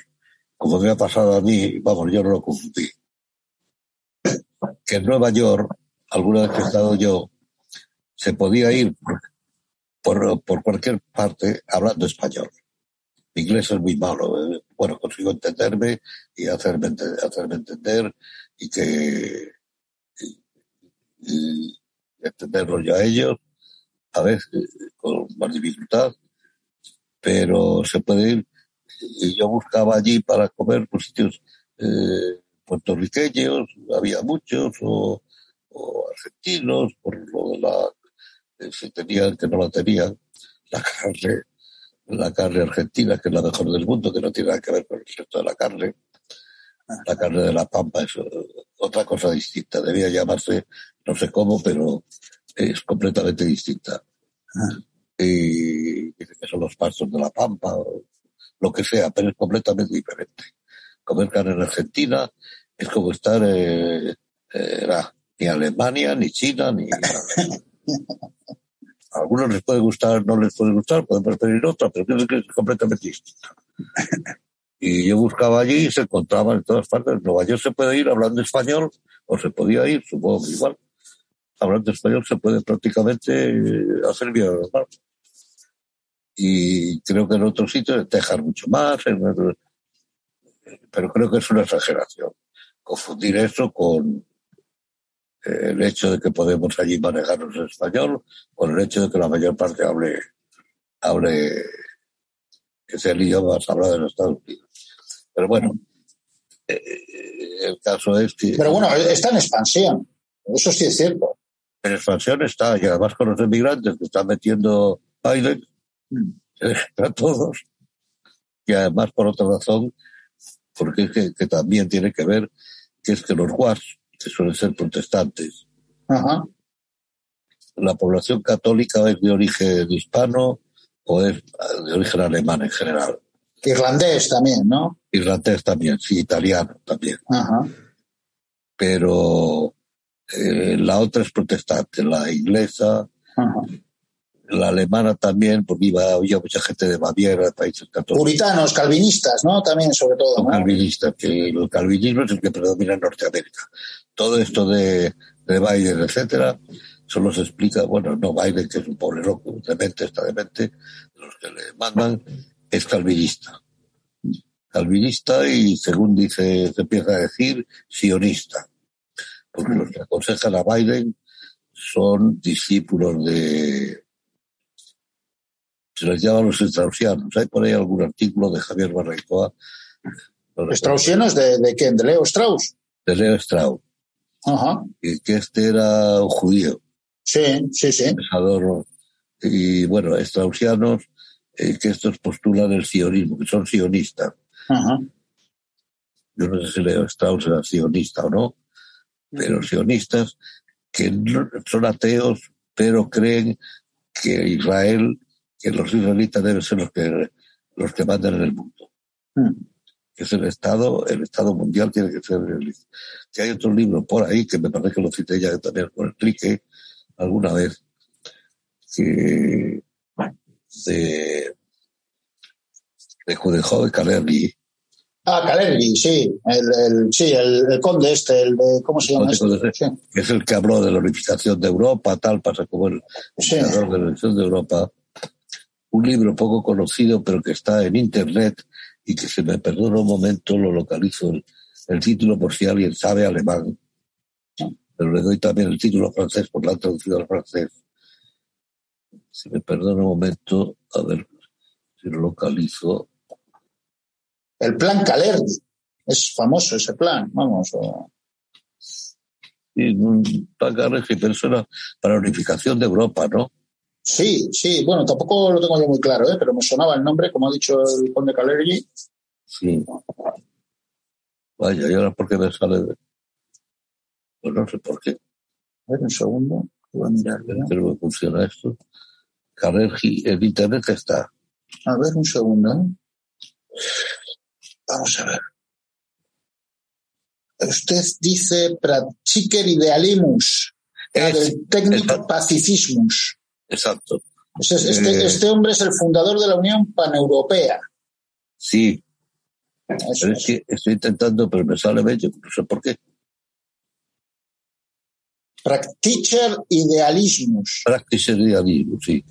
como me ha pasado a mí, vamos, yo no lo confundí. Que en Nueva York, alguna vez que he estado yo, se podía ir por, por, cualquier parte hablando español. Mi inglés es muy malo. eh. Bueno, consigo entenderme y hacerme, hacerme entender y que y, y entenderlos yo a ellos, a veces eh, con más dificultad, pero se puede ir. Y yo buscaba allí para comer por sitios eh, puertorriqueños, había muchos, o, o argentinos, por lo de la, eh, si tenían, que no la tenían, la carne, la carne argentina, que es la mejor del mundo, que no tiene nada que ver con el resto de la carne. La carne de la pampa es eh, otra cosa distinta, debía llamarse, no sé cómo, pero es completamente distinta. Y dicen que son los pastos de la pampa, lo que sea, pero es completamente diferente. Comer carne en Argentina es como estar eh, eh, ni Alemania, ni China, ni. A algunos les puede gustar, no les puede gustar, pueden preferir otra, pero creo que es completamente distinta. Y yo buscaba allí y se encontraban en todas partes. En Nueva York se puede ir hablando español, o se podía ir, supongo que igual. Hablando español se puede prácticamente eh, hacer vida normal. Y creo que en otros sitios, Texas mucho más, en otros- pero creo que es una exageración. Confundir eso con eh, el hecho de que podemos allí manejarnos en español, con el hecho de que la mayor parte hable, hable, que sea el idioma más hablado en Estados Unidos. Pero bueno, eh, eh, el caso es que Pero bueno, está en expansión. Eso sí es cierto. en expansión está, y además con los emigrantes que están metiendo Biden, <laughs> a todos, y además por otra razón, porque es que, que también tiene que ver que es que los guas, que suelen ser protestantes, Ajá. la población católica es de origen hispano o es de origen alemán en general. Irlandés también, ¿no? Irlandés también, sí, italiano también. Ajá. Pero eh, la otra es protestante, la inglesa, Ajá. La alemana también, porque iba, había mucha gente de Baviera, de países católicos. Puritanos, calvinistas, ¿no? También, sobre todo. ¿no? Calvinistas, que el calvinismo es el que predomina en Norteamérica. Todo esto de, de Biden, etcétera, solo se explica, bueno, no Biden, que es un pobre loco, demente, está demente, los que le mandan, es calvinista. Calvinista y, según dice, se empieza a decir, sionista. Porque los que aconsejan a Biden son discípulos de, se les llama los straussianos. Hay por ahí algún artículo de Javier Barraicoa. No ¿Straussianos de, de quién? ¿De Leo Strauss? De Leo Strauss. Ajá. Y que este era un judío. Sí, sí, sí. Pensador. Y bueno, straussianos, eh, que estos postulan el sionismo, que son sionistas. Ajá. Yo no sé si Leo Strauss era sionista o no, pero sionistas que son ateos, pero creen que Israel que los israelitas deben ser los que los que mandan en el mundo. Mm. Que es el Estado, el Estado mundial tiene que ser el, que hay otro libro por ahí que me parece que lo cité ya también con el clique alguna vez que de de Judejo de Calergi Ah, Calergi, sí, el, el sí, el, el, conde este, el de, ¿cómo se llama? Este? Sí. Es el que habló de la unificación de Europa, tal, pasa como el Sí. de la unificación de Europa. Un libro poco conocido, pero que está en internet y que se me perdona un momento, lo localizo el, el título por si alguien sabe alemán. Pero le doy también el título francés por la traducido al francés. Si me perdona un momento, a ver si lo localizo. El plan Calergi. Es famoso ese plan, vamos. o- Y un plan y persona para la unificación de Europa, ¿no? Sí, sí, bueno, tampoco lo tengo yo muy claro, ¿eh? pero me sonaba el nombre, como ha dicho el conde Calergi. Sí. Vaya, ¿y ahora por qué me sale de.? Pues no sé por qué. A ver, un segundo, voy a mirar. me funciona esto. Calergi, en internet está. A ver, un segundo. ¿eh? Vamos a ver. Usted dice Prachiker Idealimus, del técnico. Pacificismus. Exacto. Este, este- Eh. este hombre es el fundador de la Unión Paneuropea. Sí, Eso pero es que estoy intentando, pero me sale bello, no sé por qué. Praktischer Idealismus. Practice realismo, sí.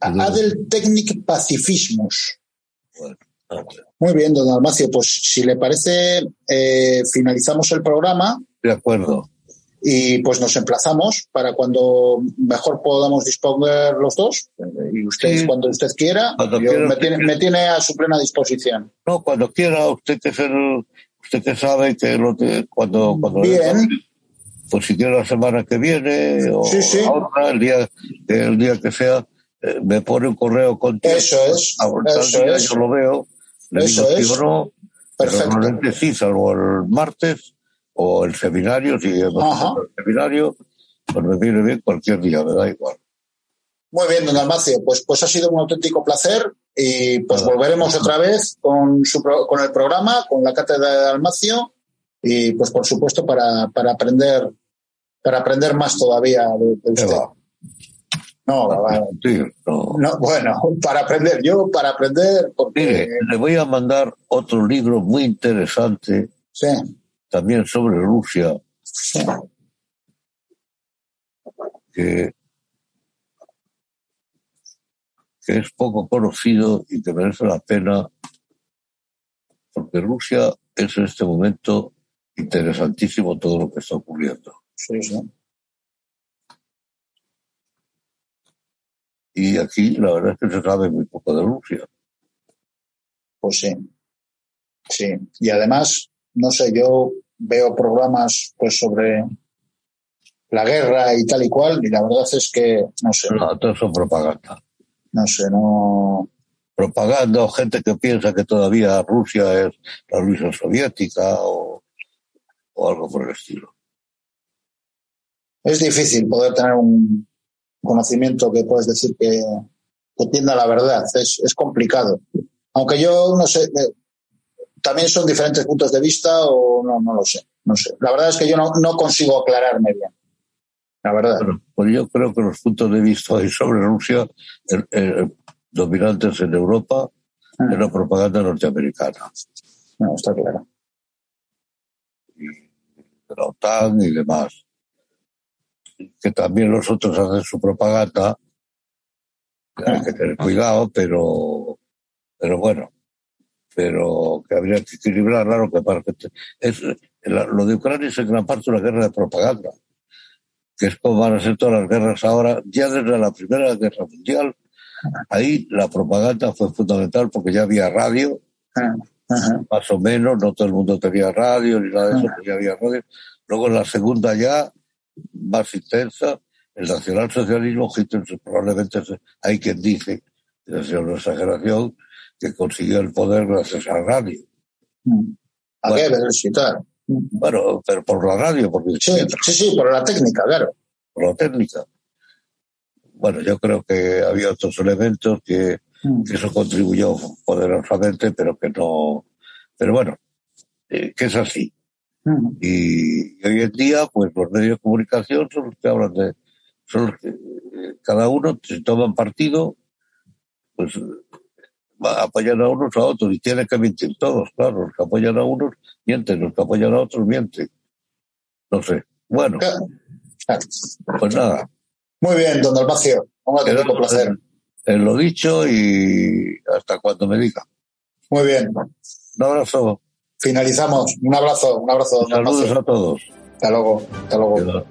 Adel Technik Pacifismus. Bueno, a ver. Muy bien, don Almacio, pues si le parece, eh, finalizamos el programa De acuerdo. Y pues nos emplazamos para cuando mejor podamos disponer los dos eh, y usted Sí. cuando usted quiera Cuando yo me, tiene, quiera. me tiene a su plena disposición No, cuando quiera, usted que usted que sabe que lo que, cuando, cuando bien pues si quiere la semana que viene o Sí, sí. la otra, el día, el día que sea, eh, me pone un correo con eso es eso es yo lo veo, le Eso digo es. o no, perfecto normalmente sí, salvo el martes o el seminario, si hemos el seminario, pues me viene bien cualquier día, me da igual. muy bien don Almacio pues pues ha sido un auténtico placer y pues Nada. volveremos otra vez con su con el programa con la cátedra de Almacio y pues por supuesto para, para aprender para aprender más todavía de, de ¿Qué usted no, va- Sí, no. no, bueno, <laughs> para aprender, yo para aprender, porque Mire, le voy a mandar otro libro muy interesante, sí, también sobre Rusia, que es poco conocido y que merece la pena, porque Rusia es en este momento interesantísimo todo lo que está ocurriendo. sí, sí. Y aquí la verdad es que se sabe muy poco de Rusia. Pues sí. Sí. Y además, no sé, yo veo programas pues sobre la guerra y tal y cual, y la verdad es que, no sé, No, todo eso es propaganda. no sé, no. Propaganda o gente que piensa que todavía Rusia es la Rusia soviética o, o algo por el estilo. Es difícil poder tener un conocimiento que puedes decir que, que tienda a la verdad. Es, es complicado. Aunque yo no sé, eh, también son diferentes puntos de vista o no, no lo sé. No sé. La verdad es que yo no, no consigo aclararme bien. la verdad. pues yo creo que los puntos de vista sobre Rusia, dominantes en Europa, ah. es la propaganda norteamericana. No, está claro. Y de la OTAN y demás. Que también los otros hacen su propaganda. Hay que tener cuidado, pero, pero bueno, pero que habría que equilibrarla, lo que parece es, lo de Ucrania es en gran parte una guerra de propaganda, que es como van a ser todas las guerras ahora, ya desde la Primera Guerra Mundial, ahí la propaganda fue fundamental porque ya había radio, más o menos, no todo el mundo tenía radio ni nada de eso, pero ya había radio. Luego en la segunda ya, más intensa, el nacionalsocialismo, probablemente hay quien dice, es una exageración, que consiguió el poder gracias a la radio. ¿A bueno, qué Bueno, pero por la radio, porque sí, sí, sí, por la técnica, claro. Por la técnica. Bueno, yo creo que había otros elementos que, mm. que eso contribuyó poderosamente, pero que no. Pero bueno, eh, que es así. Mm. Y, hoy en día, pues los medios de comunicación son los que hablan de. Son los que, eh, cada uno se toman partido, pues apoyan a unos a otros y tienen que mentir todos, claro, los que apoyan a unos mienten, los que apoyan a otros mienten. No sé. Bueno, pues nada. Muy bien, don Dalmacio. Un placer. En, lo dicho y hasta cuando me diga. Muy bien. Un abrazo. Finalizamos. Un abrazo, un abrazo. Saludos a todos. Hasta luego. Hasta luego.